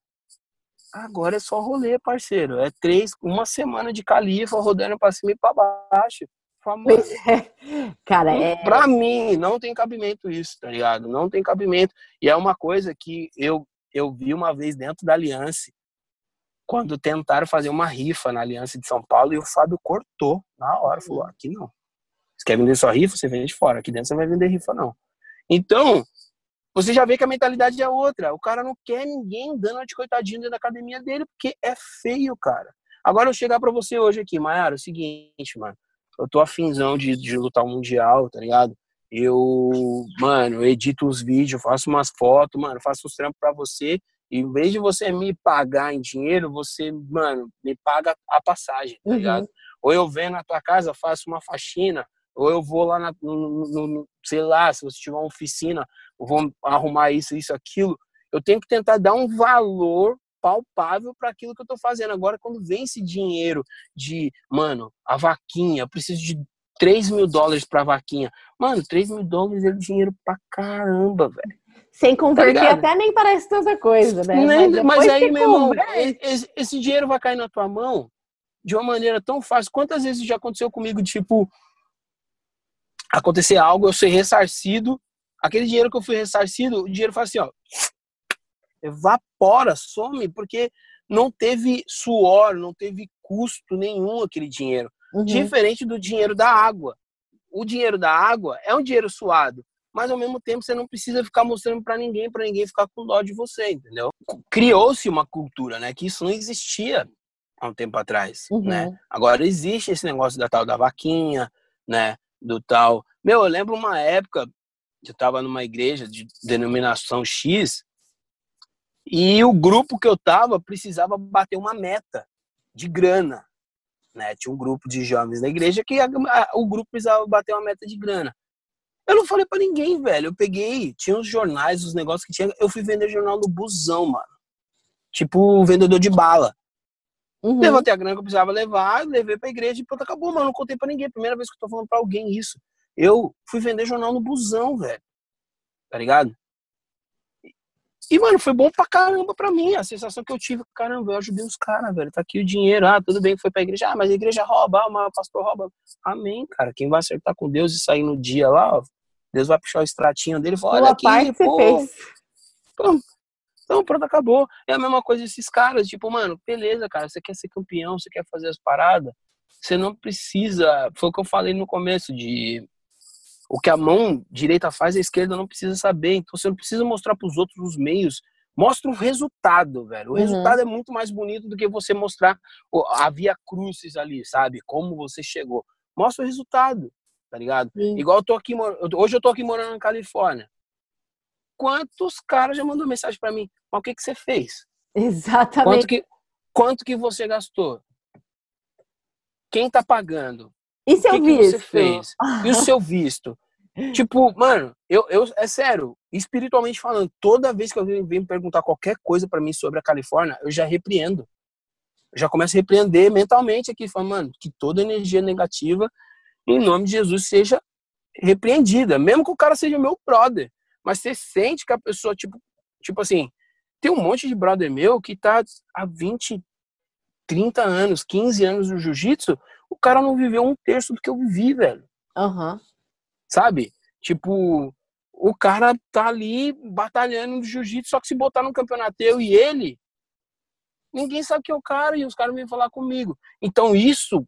B: agora é só rolê, parceiro. É três, uma semana de califa rodando para cima e para baixo.
A: Pois é. Cara, é.
B: Pra mim, não tem cabimento isso, tá ligado? Não tem cabimento. E é uma coisa que eu, eu vi uma vez dentro da Aliança, quando tentaram fazer uma rifa na Aliança de São Paulo, e o Fábio cortou na hora. Falou: aqui não. Você quer vender sua rifa? Você vende fora. Aqui dentro você vai vender rifa, não. Então, você já vê que a mentalidade é outra. O cara não quer ninguém dando de coitadinho dentro da academia dele, porque é feio, cara. Agora eu chegar para você hoje aqui, Mayara, é o seguinte, mano. Eu tô afinzão de, de lutar o Mundial, tá ligado? Eu, mano, eu edito os vídeos, faço umas fotos, mano, faço os trampos pra você. E em vez de você me pagar em dinheiro, você, mano, me paga a passagem, tá ligado? Uhum. Ou eu venho na tua casa, faço uma faxina, ou eu vou lá, na, no, no, sei lá, se você tiver uma oficina, eu vou arrumar isso, isso, aquilo. Eu tenho que tentar dar um valor palpável para aquilo que eu estou fazendo. Agora, quando vem esse dinheiro de, mano, a vaquinha, eu preciso de 3 mil dólares pra vaquinha. Mano, 3 mil dólares é dinheiro pra caramba, velho.
A: Sem converter tá até nem parece tanta coisa, né?
B: Nem, mas, mas aí, meu irmão, esse, esse dinheiro vai cair na tua mão de uma maneira tão fácil. Quantas vezes já aconteceu comigo, tipo, acontecer algo, eu ser ressarcido, aquele dinheiro que eu fui ressarcido, o dinheiro faz assim, ó, evapora, some, porque não teve suor, não teve custo nenhum aquele dinheiro. Uhum. Diferente do dinheiro da água. O dinheiro da água é um dinheiro suado, mas ao mesmo tempo você não precisa ficar mostrando para ninguém, para ninguém ficar com dó de você, entendeu? Criou-se uma cultura, né, que isso não existia há um tempo atrás, uhum. né? Agora existe esse negócio da tal da vaquinha, né, do tal. Meu, eu lembro uma época eu estava numa igreja de denominação X e o grupo que eu tava precisava bater uma meta de grana, né? Tinha um grupo de jovens na igreja que a, a, o grupo precisava bater uma meta de grana. Eu não falei para ninguém, velho. Eu peguei, tinha os jornais, os negócios que tinha. Eu fui vender jornal no busão, mano. Tipo vendedor de bala. Uhum. Levantei a grana que eu precisava levar, levei pra igreja e pronto, acabou, mano. Não contei pra ninguém. Primeira vez que eu tô falando pra alguém isso. Eu fui vender jornal no busão, velho. Tá ligado? E, mano, foi bom pra caramba pra mim. A sensação que eu tive, caramba, eu ajudei os caras, velho. Tá aqui o dinheiro. Ah, tudo bem que foi pra igreja. Ah, mas a igreja rouba, ah, o pastor rouba. Amém, cara. Quem vai acertar com Deus e sair no dia lá, ó, Deus vai puxar o extratinho dele e falar, olha aqui, pô. Fez. Pronto. Então, pronto, acabou. É a mesma coisa esses caras. Tipo, mano, beleza, cara. Você quer ser campeão, você quer fazer as paradas. Você não precisa. Foi o que eu falei no começo de o que a mão direita faz, a esquerda não precisa saber. Então você não precisa mostrar para os outros os meios. Mostra o resultado, velho. O uhum. resultado é muito mais bonito do que você mostrar a via crucis ali, sabe? Como você chegou. Mostra o resultado, tá ligado? Sim. Igual eu tô aqui, hoje eu tô aqui morando na Califórnia. Quantos caras já mandou mensagem para mim? Mas o que que você fez?
A: Exatamente.
B: Quanto que, quanto que você gastou? Quem tá pagando?
A: E seu
B: que
A: visto?
B: Que você fez? E o seu visto? tipo, mano, eu, eu, é sério, espiritualmente falando, toda vez que alguém vem perguntar qualquer coisa para mim sobre a Califórnia, eu já repreendo. Eu já começo a repreender mentalmente aqui, falando, mano, que toda energia negativa, em nome de Jesus, seja repreendida, mesmo que o cara seja meu brother. Mas você sente que a pessoa, tipo, tipo assim, tem um monte de brother meu que tá há 20, 30 anos, 15 anos no jiu-jitsu, O cara não viveu um terço do que eu vivi, velho.
A: Uhum.
B: Sabe? Tipo, o cara tá ali batalhando no jiu-jitsu, só que se botar no campeonato eu e ele, ninguém sabe que é o cara e os caras vêm falar comigo. Então isso,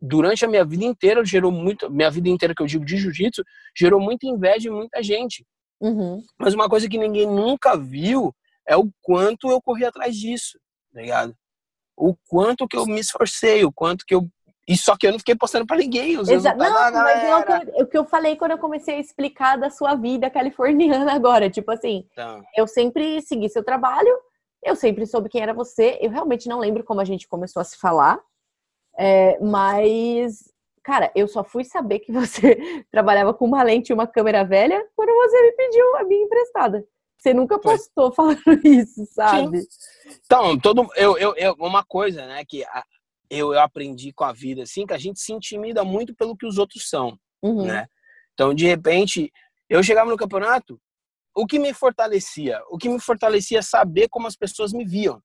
B: durante a minha vida inteira, gerou muito, minha vida inteira que eu digo de jiu-jitsu, gerou muita inveja em muita gente.
A: Uhum.
B: Mas uma coisa que ninguém nunca viu é o quanto eu corri atrás disso, tá ligado? O quanto que eu me esforcei, o quanto que eu e só que eu não fiquei postando pra ninguém. Os
A: Exato. Não, mas é o que, eu, o que, eu, falei quando eu comecei a explicar da sua vida californiana agora. Tipo assim, então. eu sempre segui seu trabalho, eu sempre soube quem era você. Eu realmente não lembro como a gente começou a se falar. É, mas, cara, eu só fui saber que você trabalhava com uma lente e uma câmera velha quando você me pediu a minha emprestada. Você nunca postou falando isso, sabe? Sim.
B: Então, todo, eu, eu, eu, uma coisa, né, que a, eu, eu aprendi com a vida, assim, que a gente se intimida muito pelo que os outros são, uhum. né? Então, de repente, eu chegava no campeonato, o que me fortalecia? O que me fortalecia é saber como as pessoas me viam,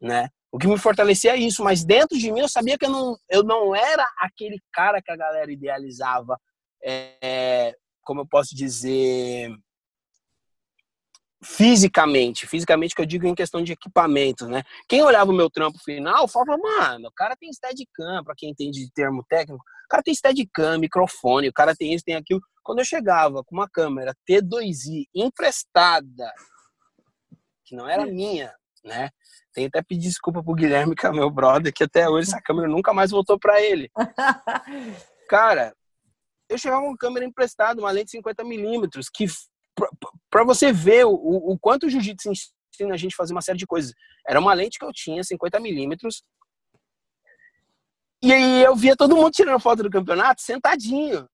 B: né? O que me fortalecia é isso, mas dentro de mim eu sabia que eu não, eu não era aquele cara que a galera idealizava, é, como eu posso dizer, fisicamente, fisicamente que eu digo em questão de equipamentos, né? Quem olhava o meu trampo final falava, mano, o cara tem steadicam, para quem entende de termo técnico, o cara tem steadicam, microfone, o cara tem isso, tem aquilo. Quando eu chegava com uma câmera T2i emprestada, que não era minha, né? Tem até pedir desculpa pro Guilherme, que é meu brother, que até hoje essa câmera nunca mais voltou para ele. Cara, eu chegava com uma câmera emprestada, uma lente 50mm, que para você ver o, o quanto o jiu-jitsu ensina a gente a fazer uma série de coisas. Era uma lente que eu tinha, 50 milímetros. E aí eu via todo mundo tirando foto do campeonato sentadinho.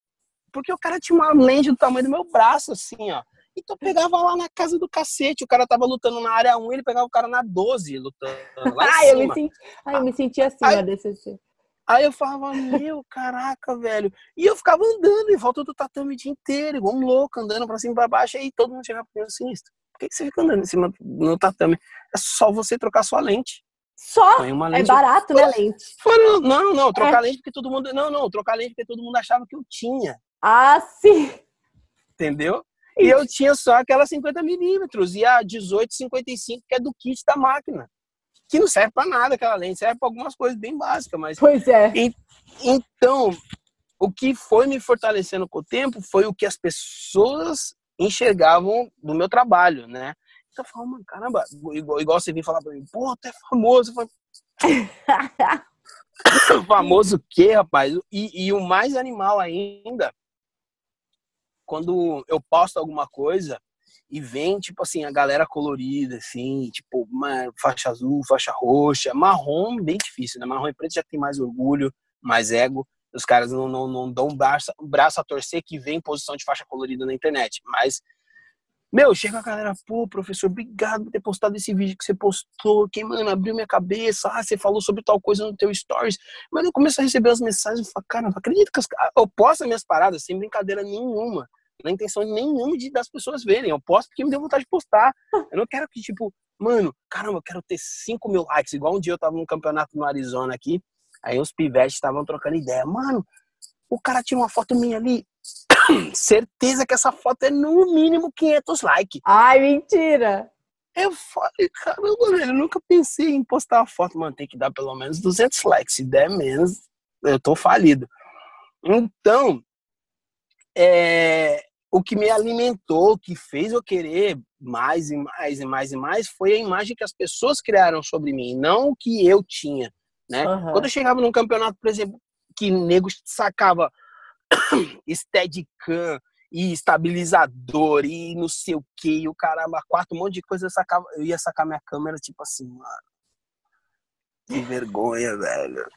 B: Porque o cara tinha uma lente do tamanho do meu braço, assim, ó. Então eu pegava lá na casa do cacete. O cara tava lutando na área 1, ele pegava o cara na 12 lutando. Lá
A: ah, eu me senti, ah, eu me senti assim aí, na DCC.
B: Aí eu falava, meu, caraca, velho. E eu ficava andando em volta do tatame o dia inteiro, igual um louco, andando pra cima e pra baixo. Aí todo mundo chegava mim assim, por que, você fica andando em cima no tatame? É só você trocar sua lente.
A: Só? É lente. É barato, né, lente?
B: Foi, não, não, trocar é. lente porque todo mundo. Não, não, trocar lente porque todo mundo achava que eu tinha.
A: Ah, sim.
B: Entendeu? E eu tinha só aquela 50 milímetros e a 1855, que é do kit da máquina que não serve para nada aquela lente, serve para algumas coisas bem básicas, mas
A: Pois é.
B: E, então, o que foi me fortalecendo com o tempo foi o que as pessoas enxergavam do meu trabalho, né? Então eu falava, mano, caramba, igual, igual você vinha falar pra mim, pô, tu é famoso. Famoso o quê, rapaz? E, e o mais animal ainda, quando eu posto alguma coisa e vem, tipo assim, a galera colorida, assim, tipo, uma faixa azul, faixa roxa, marrom, bem difícil, né? Marrom e preto já tem mais orgulho, mais ego. Os caras não, não, não dão braço, braço a torcer que vem em posição de faixa colorida na internet. Mas, meu, chega a galera, pô, professor, obrigado por ter postado esse vídeo que você postou, que, mano, abriu minha cabeça, ah, você falou sobre tal coisa no teu stories. Mas eu começo a receber as mensagens e falo, cara, não acredito que as... eu posto as minhas paradas sem brincadeira nenhuma na intenção nenhuma de das pessoas verem. Eu posto porque me deu vontade de postar. Eu não quero que, tipo, mano, caramba, eu quero ter 5 mil likes. Igual um dia eu tava num campeonato no Arizona aqui, aí os pivetes estavam trocando ideia. Mano, o cara tira uma foto minha ali. Certeza que essa foto é no mínimo 500 likes.
A: Ai, mentira!
B: Eu falei, caramba, velho, eu nunca pensei em postar uma foto, mano, tem que dar pelo menos 200 likes. Se der menos, eu tô falido. Então, é, o que me alimentou, que fez eu querer mais e mais e mais e mais, foi a imagem que as pessoas criaram sobre mim, não o que eu tinha, né? Uhum. Quando eu chegava num campeonato, por exemplo, que nego sacava Steadicam e estabilizador e não sei o que, e o caramba, quatro, um monte de coisa, eu, sacava, eu ia sacar minha câmera, tipo assim, mano, que vergonha, velho.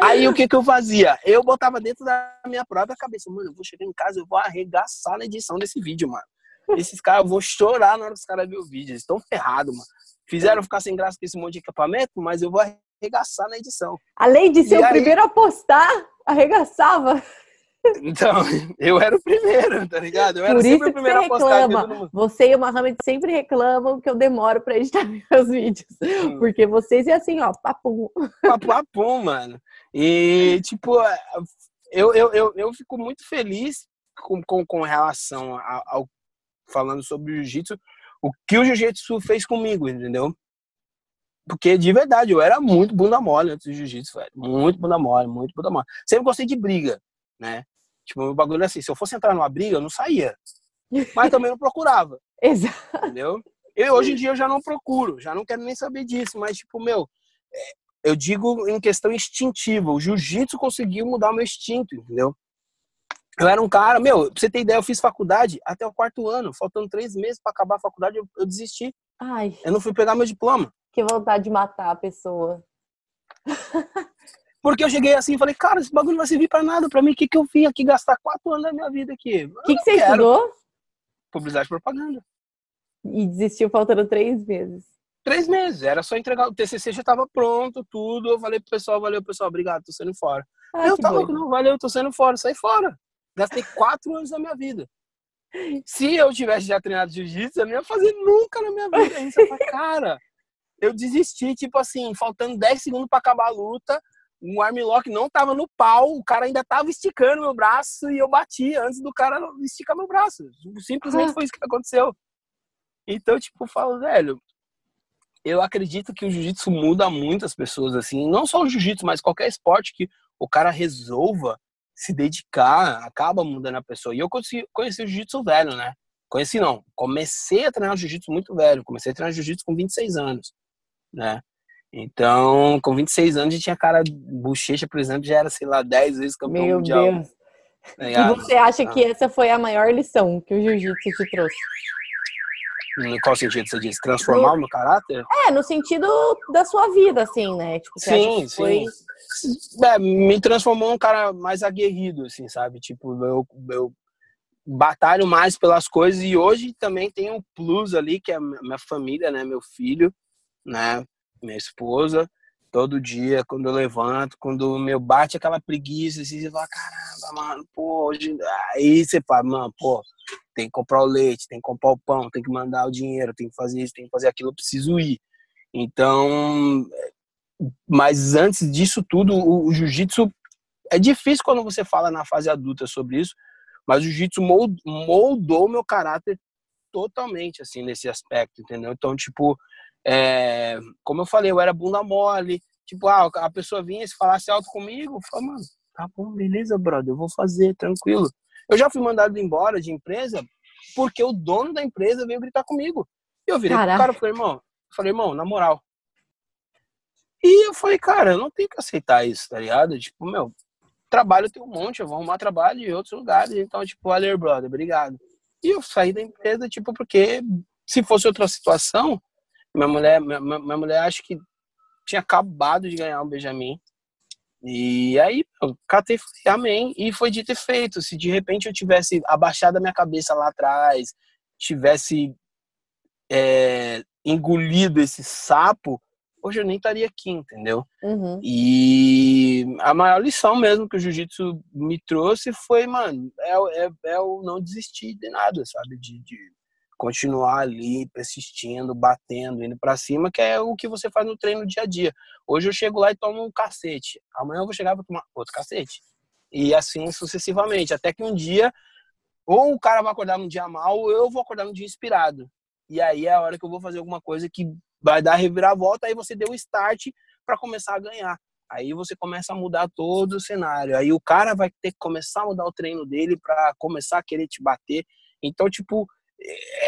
B: Aí o que que eu fazia? Eu botava dentro da minha própria cabeça, mano, eu vou chegar em casa, eu vou arregaçar na edição desse vídeo, mano. Esses caras, eu vou chorar na hora que os caras verem o vídeo, eles estão ferrados, mano. Fizeram ficar sem graça com esse monte de equipamento, mas eu vou arregaçar na edição.
A: Além de ser e o aí... primeiro a postar, arregaçava.
B: Então, eu era o primeiro, tá ligado? Eu era
A: Por
B: sempre
A: isso
B: o primeiro
A: você
B: postar.
A: reclama. Você e o Mohamed sempre reclamam que eu demoro pra editar meus vídeos. Porque vocês é assim, ó, papum.
B: Papo papum, mano. E, tipo, eu, eu, eu, eu fico muito feliz com, com, com relação ao, ao falando sobre o jiu-jitsu, o que o jiu-jitsu fez comigo, entendeu? Porque de verdade, eu era muito bunda mole antes do jiu-jitsu, velho. Muito bunda mole, muito bunda mole. Sempre gostei de briga, né? Tipo, o bagulho é assim, se eu fosse entrar numa briga, eu não saía. Mas também não procurava.
A: Exato.
B: Entendeu? Eu, hoje em dia eu já não procuro, já não quero nem saber disso, mas tipo, meu, é, eu digo em questão instintiva, o jiu-jitsu conseguiu mudar o meu instinto, entendeu? Eu era um cara, meu, pra você ter ideia, eu fiz faculdade até o quarto ano, faltando três meses para acabar a faculdade, eu, eu desisti.
A: Ai,
B: Eu não fui pegar meu diploma.
A: que vontade de matar a pessoa.
B: Porque eu cheguei assim e falei, cara, esse bagulho não vai servir pra nada pra mim. O que, que eu vim aqui gastar quatro anos da minha vida aqui?
A: O que, que você estudou?
B: Publicidade e propaganda.
A: E desistiu faltando três meses.
B: Três meses, era só entregar. O TCC já tava pronto, tudo. Eu falei pro pessoal, valeu, pessoal, obrigado, tô saindo fora. Eu
A: Ah, que
B: tava, não, valeu, tô saindo fora, saí fora. Gastei quatro anos da minha vida. Se eu tivesse já treinado jiu-jitsu, eu não ia fazer nunca na minha vida isso. Eu falei, cara, eu desisti, tipo assim, faltando 10 segundos pra acabar a luta. O armlock não tava no pau, o cara ainda tava esticando meu braço e eu bati antes do cara esticar meu braço. Simplesmente
A: Ah.
B: foi isso que aconteceu. Então, tipo, eu falo, velho, eu acredito que o jiu-jitsu muda muitas pessoas, assim, não só o jiu-jitsu, mas qualquer esporte que o cara resolva se dedicar, acaba mudando a pessoa. E eu conheci, conheci o jiu-jitsu velho, né? Conheci não, comecei a treinar jiu-jitsu muito velho, comecei a treinar jiu-jitsu com 26 anos, né? Então, com 26 anos, já tinha cara, bochecha, por exemplo, já era, sei lá, 10 vezes campeão
A: Meu
B: mundial.
A: Deus.
B: tá
A: E você acha
B: Ah.
A: que essa foi a maior lição que o jiu-jitsu te trouxe?
B: Em qual sentido você diz? Transformar o meu caráter?
A: É, no sentido da sua vida, assim, né? Tipo,
B: Sim,
A: que foi...
B: sim. É, me transformou um cara mais aguerrido, assim, sabe? Tipo, eu, eu batalho mais pelas coisas e hoje também tem um plus ali, que é a minha família, né? Meu filho, né? Minha esposa. Todo dia, quando eu levanto, quando meu bate aquela preguiça, assim, você fala, caramba, mano, pô, hoje... Aí você fala, mano, pô, tem que comprar o leite, tem que comprar o pão, tem que mandar o dinheiro, tem que fazer isso, tem que fazer aquilo, eu preciso ir. Então, mas antes disso tudo, o, jiu-jitsu é difícil quando você fala na fase adulta sobre isso, mas o jiu-jitsu mold- moldou meu caráter totalmente, assim, nesse aspecto, entendeu? Então, tipo, é, como eu falei, eu era bunda mole, tipo, ah, a pessoa vinha e se falasse alto comigo, eu falava, mano, tá bom, beleza, brother, eu vou fazer, tranquilo. Eu já fui mandado embora de empresa porque o dono da empresa veio gritar comigo. E eu virei pro
A: Caraca.
B: cara e falei, irmão, falei, irmão, na moral, e eu falei, cara, eu não tenho que aceitar isso, tá ligado? Tipo, meu, trabalho tem um monte, eu vou arrumar trabalho em outros lugares, então, tipo, valeu, brother, obrigado. E eu saí da empresa, tipo, porque se fosse outra situação, minha mulher, minha, minha mulher acho que tinha acabado de ganhar um Benjamin. E aí, eu catei e falei, amém. E foi dito e feito. Se de repente eu tivesse abaixado a minha cabeça lá atrás, tivesse é, engolido esse sapo, hoje eu nem estaria aqui, entendeu?
A: Uhum.
B: E a maior lição mesmo que o jiu-jitsu me trouxe foi, mano, é, o- é, é o não desistir de nada, sabe? De, de continuar ali, persistindo, batendo, indo pra cima, que é o que você faz no treino dia a dia. Hoje eu chego lá e tomo um cacete. Amanhã eu vou chegar e vou tomar outro cacete. E assim sucessivamente. Até que um dia, ou o cara vai acordar num dia mal, ou eu vou acordar num dia inspirado. E aí é a hora que eu vou fazer alguma coisa que vai dar reviravolta, aí você deu o start para começar a ganhar. Aí você começa a mudar todo o cenário. Aí o cara vai ter que começar a mudar o treino dele para começar a querer te bater. Então, tipo,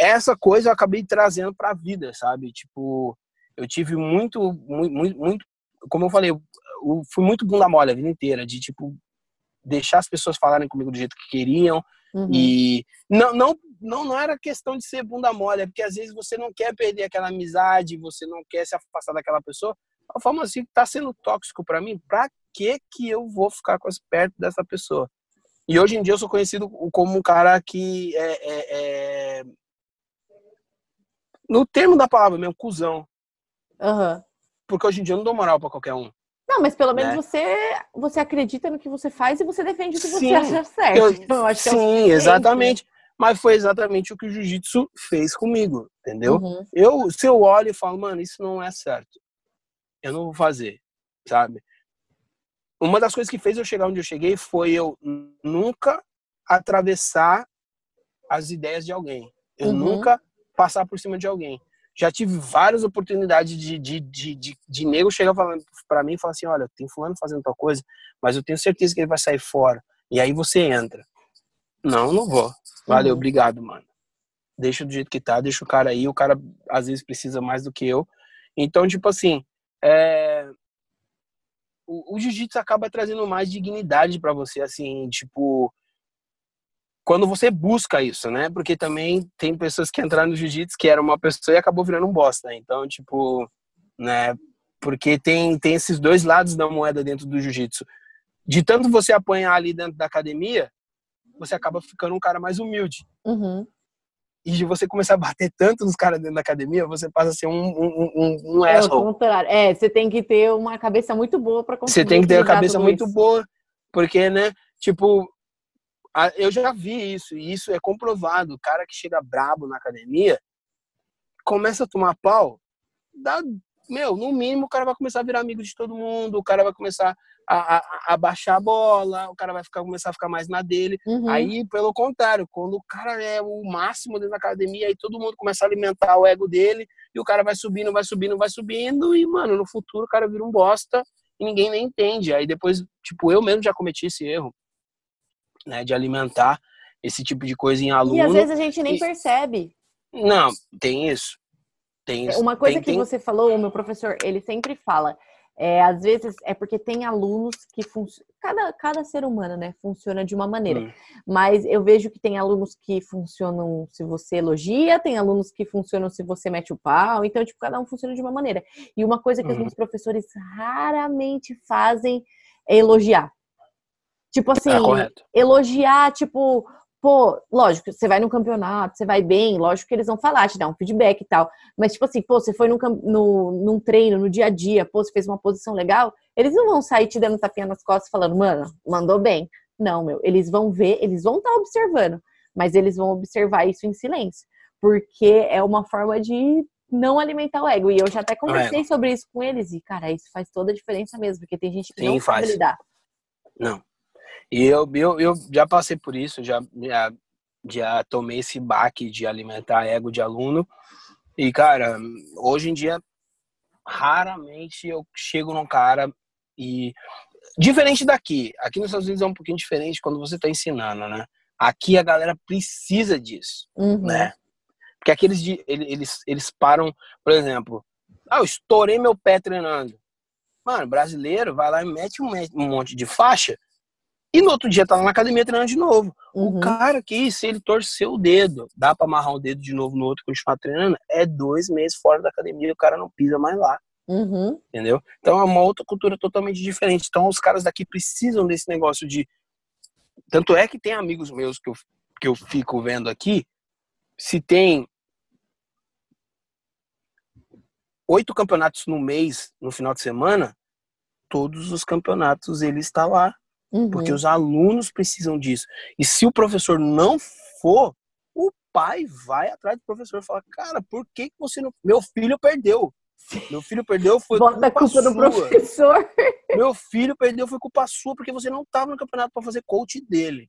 B: essa coisa eu acabei trazendo para a vida, sabe? Tipo, eu tive muito, muito, muito, como eu falei, eu fui muito bunda mole a vida inteira, de tipo deixar as pessoas falarem comigo do jeito que queriam
A: Uhum.
B: e não, não, não, não era questão de ser bunda mole, é porque às vezes você não quer perder aquela amizade, você não quer se afastar daquela pessoa. A forma assim, tá sendo tóxico para mim, pra que que eu vou ficar perto dessa pessoa? E hoje em dia eu sou conhecido como um cara que é, é- é- no termo da palavra mesmo, cuzão.
A: Aham.
B: Porque hoje em dia eu não dou moral pra qualquer um.
A: Não, mas pelo menos né? você, você acredita no que você faz e você defende o que sim, você acha certo. Eu, então,
B: eu sim, é exatamente. Mas foi exatamente o que o jiu-jitsu fez comigo, entendeu? Uhum. Eu, se eu olho e falo, mano, isso não é certo. Eu não vou fazer, sabe? Uma das coisas que fez eu chegar onde eu cheguei foi eu nunca atravessar as ideias de alguém. Eu uhum. nunca passar por cima de alguém já tive várias oportunidades de, de, de, de, de nego chegar para mim e falar assim, olha, tem fulano fazendo tal coisa, mas eu tenho certeza que ele vai sair fora. E aí você entra. Não, não vou. Valeu, uhum. obrigado, mano. Deixa do jeito que tá, deixa o cara aí, o cara às vezes precisa mais do que eu. Então, tipo assim, é... o, o jiu-jitsu acaba trazendo mais dignidade para você, assim, tipo, quando você busca isso, né? Porque também tem pessoas que entraram no jiu-jitsu que era uma pessoa e acabou virando um bosta. Então, tipo, né? Porque tem, tem esses dois lados da moeda dentro do jiu-jitsu. De tanto você apanhar ali dentro da academia, você acaba ficando um cara mais humilde.
A: Uhum.
B: E de você começar a bater tanto nos caras dentro da academia, você passa a ser um, um, um, um é,
A: É, você tem que ter uma cabeça muito boa para conseguir.
B: Você tem que ter uma cabeça muito isso. boa, porque, né? Tipo, eu já vi isso, e isso é comprovado. O cara que chega brabo na academia, começa a tomar pau, dá, meu, no mínimo o cara vai começar a virar amigo de todo mundo, o cara vai começar a, a, a baixar a bola, o cara vai ficar, começar a ficar mais na dele. Uhum. Aí, pelo contrário, quando o cara é o máximo dentro da academia, aí todo mundo começa a alimentar o ego dele, e o cara vai subindo, vai subindo, vai subindo, e, mano, no futuro o cara vira um bosta e ninguém nem entende. Aí depois, tipo, eu mesmo já cometi esse erro né, de alimentar esse tipo de coisa em aluno.
A: E às vezes a gente nem e... percebe.
B: Não, tem isso. Tem isso.
A: Uma coisa
B: tem,
A: que tem... você falou, o meu professor, ele sempre fala, é, às vezes é porque tem alunos que funcionam. Cada, cada ser humano, né, funciona de uma maneira. Hum. Mas eu vejo que tem alunos que funcionam se você elogia, tem alunos que funcionam se você mete o pau. Então, tipo, cada um funciona de uma maneira. E uma coisa que hum. os meus professores raramente fazem é elogiar. Tipo assim, é elogiar, tipo, pô, lógico, você vai no campeonato, você vai bem, lógico que eles vão falar, te dar um feedback e tal. Mas, tipo assim, pô, você foi num, no, num treino, no dia a dia, pô, você fez uma posição legal, eles não vão sair te dando tapinha nas costas falando, mano, mandou bem. Não, meu, eles vão ver, eles vão estar tá observando, mas eles vão observar isso em silêncio. Porque é uma forma de não alimentar o ego. E eu já até conversei é. sobre isso com eles, e, cara, isso faz toda a diferença mesmo, porque tem gente que Sim, não faz. sabe lidar.
B: Não. E eu, eu, eu já passei por isso, já, já, já tomei esse baque de alimentar ego de aluno. E, cara, hoje em dia, raramente eu chego num cara e. Diferente daqui. Aqui nos Estados Unidos é um pouquinho diferente quando você está ensinando, né? Aqui a galera precisa disso, uhum. né? Porque aqui eles, eles, eles param, por exemplo, ah, eu estourei meu pé treinando. Mano, brasileiro vai lá e mete um, um monte de faixa e no outro dia tá lá na academia treinando de novo. Uhum. O cara que, se ele torceu o dedo, dá para amarrar o dedo de novo no outro e continuar treinando, é dois meses fora da academia e o cara não pisa mais lá.
A: Uhum.
B: Entendeu? Então é uma outra cultura totalmente diferente. Então os caras daqui precisam desse negócio de. Tanto é que tem amigos meus que eu, que eu fico vendo aqui, se tem oito campeonatos no mês, no final de semana, todos os campeonatos ele está lá Uhum. Porque os alunos precisam disso. E se o professor não for, o pai vai atrás do professor e fala: Cara, por que você não. Meu filho perdeu. Meu filho perdeu, foi
A: Bota culpa, culpa do professor.
B: Meu filho perdeu, foi culpa sua, porque você não estava no campeonato para fazer coach dele.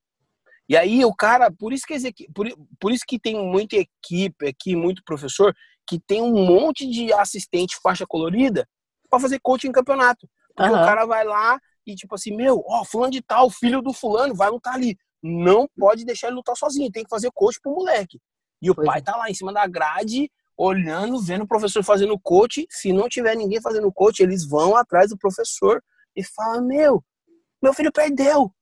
B: E aí o cara, por isso que por, por isso que tem muita equipe aqui, muito professor, que tem um monte de assistente faixa colorida para fazer coach em campeonato. Porque uhum. o cara vai lá, e tipo assim, meu, ó, fulano de tal, filho do fulano, vai lutar ali. Não pode deixar ele lutar sozinho, tem que fazer coach pro moleque. E o pois pai é. tá lá em cima da grade, olhando, vendo o professor fazendo coach. Se não tiver ninguém fazendo coach, eles vão atrás do professor e falam, meu, meu filho perdeu.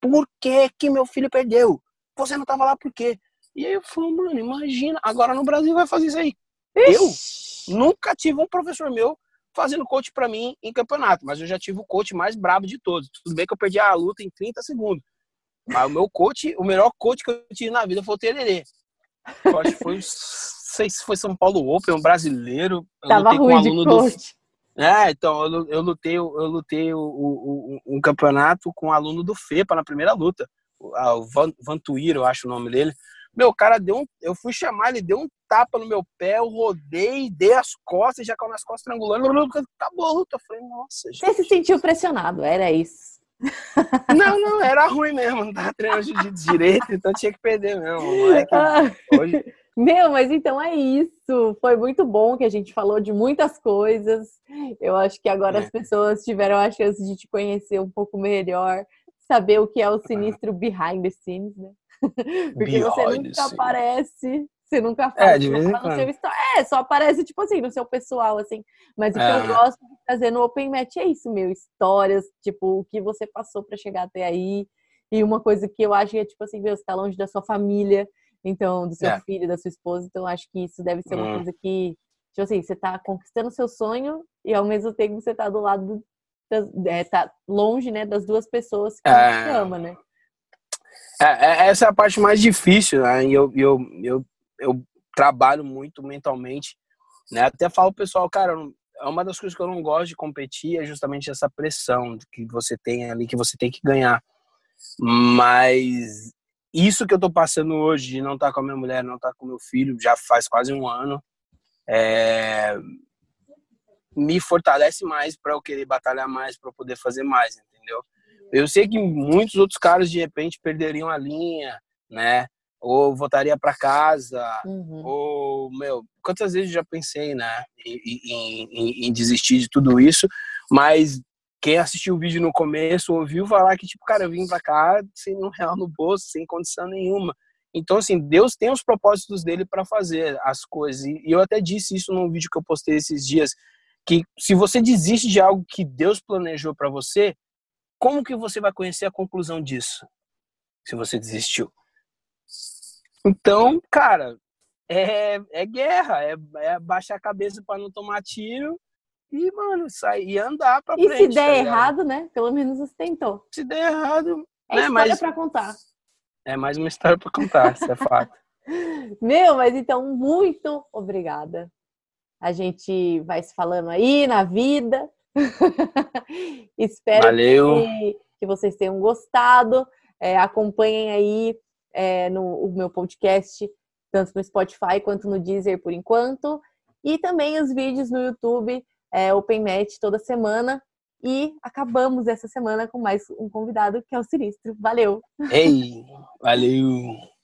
B: Por que que meu filho perdeu? Você não tava lá por quê? E aí eu falo, mano, imagina, agora no Brasil vai fazer isso aí. Ixi. Eu nunca tive um professor meu fazendo coach para mim em campeonato, mas eu já tive o coach mais brabo de todos. Tudo bem que eu perdi a luta em 30 segundos. Mas o meu coach, o melhor coach que eu tive na vida foi o Tererê. Eu acho que foi, sei se foi São Paulo Open, um brasileiro. Eu
A: Tava ruim um de coach.
B: É, então, eu, eu lutei, eu lutei o, o, um campeonato com um aluno do FEPA na primeira luta. O Van, Vantuíro, eu acho o nome dele. Meu, o cara deu um. Eu fui chamar, ele deu um tapa no meu pé, eu rodei, dei as costas, já com as costas triangulando, acabou a luta. Eu falei, nossa,
A: gente. Você se sentiu pressionado, era isso.
B: Não, não, era ruim mesmo, não tava treinando jiu-jitsu direito, então tinha que perder mesmo. Que ah.
A: hoje, meu, mas então é isso. Foi muito bom que a gente falou de muitas coisas. Eu acho que agora é. as pessoas tiveram a chance de te conhecer um pouco melhor, saber o que é o sinistro behind the scenes, né? Porque você nunca aparece, você nunca fala, é, de vez no seu É, só aparece, tipo assim, no seu pessoal, assim. Mas o que é. eu gosto de fazer no Open Match é isso, meu. Histórias, tipo, o que você passou para chegar até aí. E uma coisa que eu acho que é, tipo assim, meu, você tá longe da sua família então, do seu é. filho, da sua esposa. Então, acho que isso deve ser uma hum. coisa que, tipo assim, você tá conquistando o seu sonho e ao mesmo tempo você tá do lado, das, é, tá longe, né, das duas pessoas que é... você ama, né?
B: É, é, essa é a parte mais difícil, né? E eu, eu, eu, eu trabalho muito mentalmente, né? Até falo pessoal, cara, é uma das coisas que eu não gosto de competir é justamente essa pressão que você tem ali, que você tem que ganhar. Mas isso que eu tô passando hoje, de não estar tá com a minha mulher, não estar tá com meu filho, já faz quase um ano, é... me fortalece mais para eu querer batalhar mais, para poder fazer mais, entendeu? Eu sei que muitos outros caras de repente perderiam a linha, né? Ou voltaria para casa, uhum. ou meu, quantas vezes já pensei, né, em, em, em, em desistir de tudo isso, mas quem assistiu o vídeo no começo ouviu falar que, tipo, cara, eu vim pra cá sem um real no bolso, sem condição nenhuma. Então, assim, Deus tem os propósitos dele para fazer as coisas. E eu até disse isso num vídeo que eu postei esses dias, que se você desiste de algo que Deus planejou para você, como que você vai conhecer a conclusão disso? Se você desistiu. Então, cara, é, é guerra, é, é baixar a cabeça para não tomar tiro e, mano, sair e andar pra
A: e
B: frente. E
A: se der tá errado, né? Pelo menos você tentou.
B: Se der errado.
A: É
B: né?
A: história mas... pra contar.
B: É mais uma história pra contar, isso é fato.
A: Meu, mas então, muito obrigada. A gente vai se falando aí na vida. Espero que, que, vocês tenham gostado. É, acompanhem aí é, no o meu podcast, tanto no Spotify quanto no Deezer por enquanto. E também os vídeos no YouTube é, Open Match toda semana. E acabamos essa semana com mais um convidado que é o Sinistro. Valeu!
B: Ei, valeu!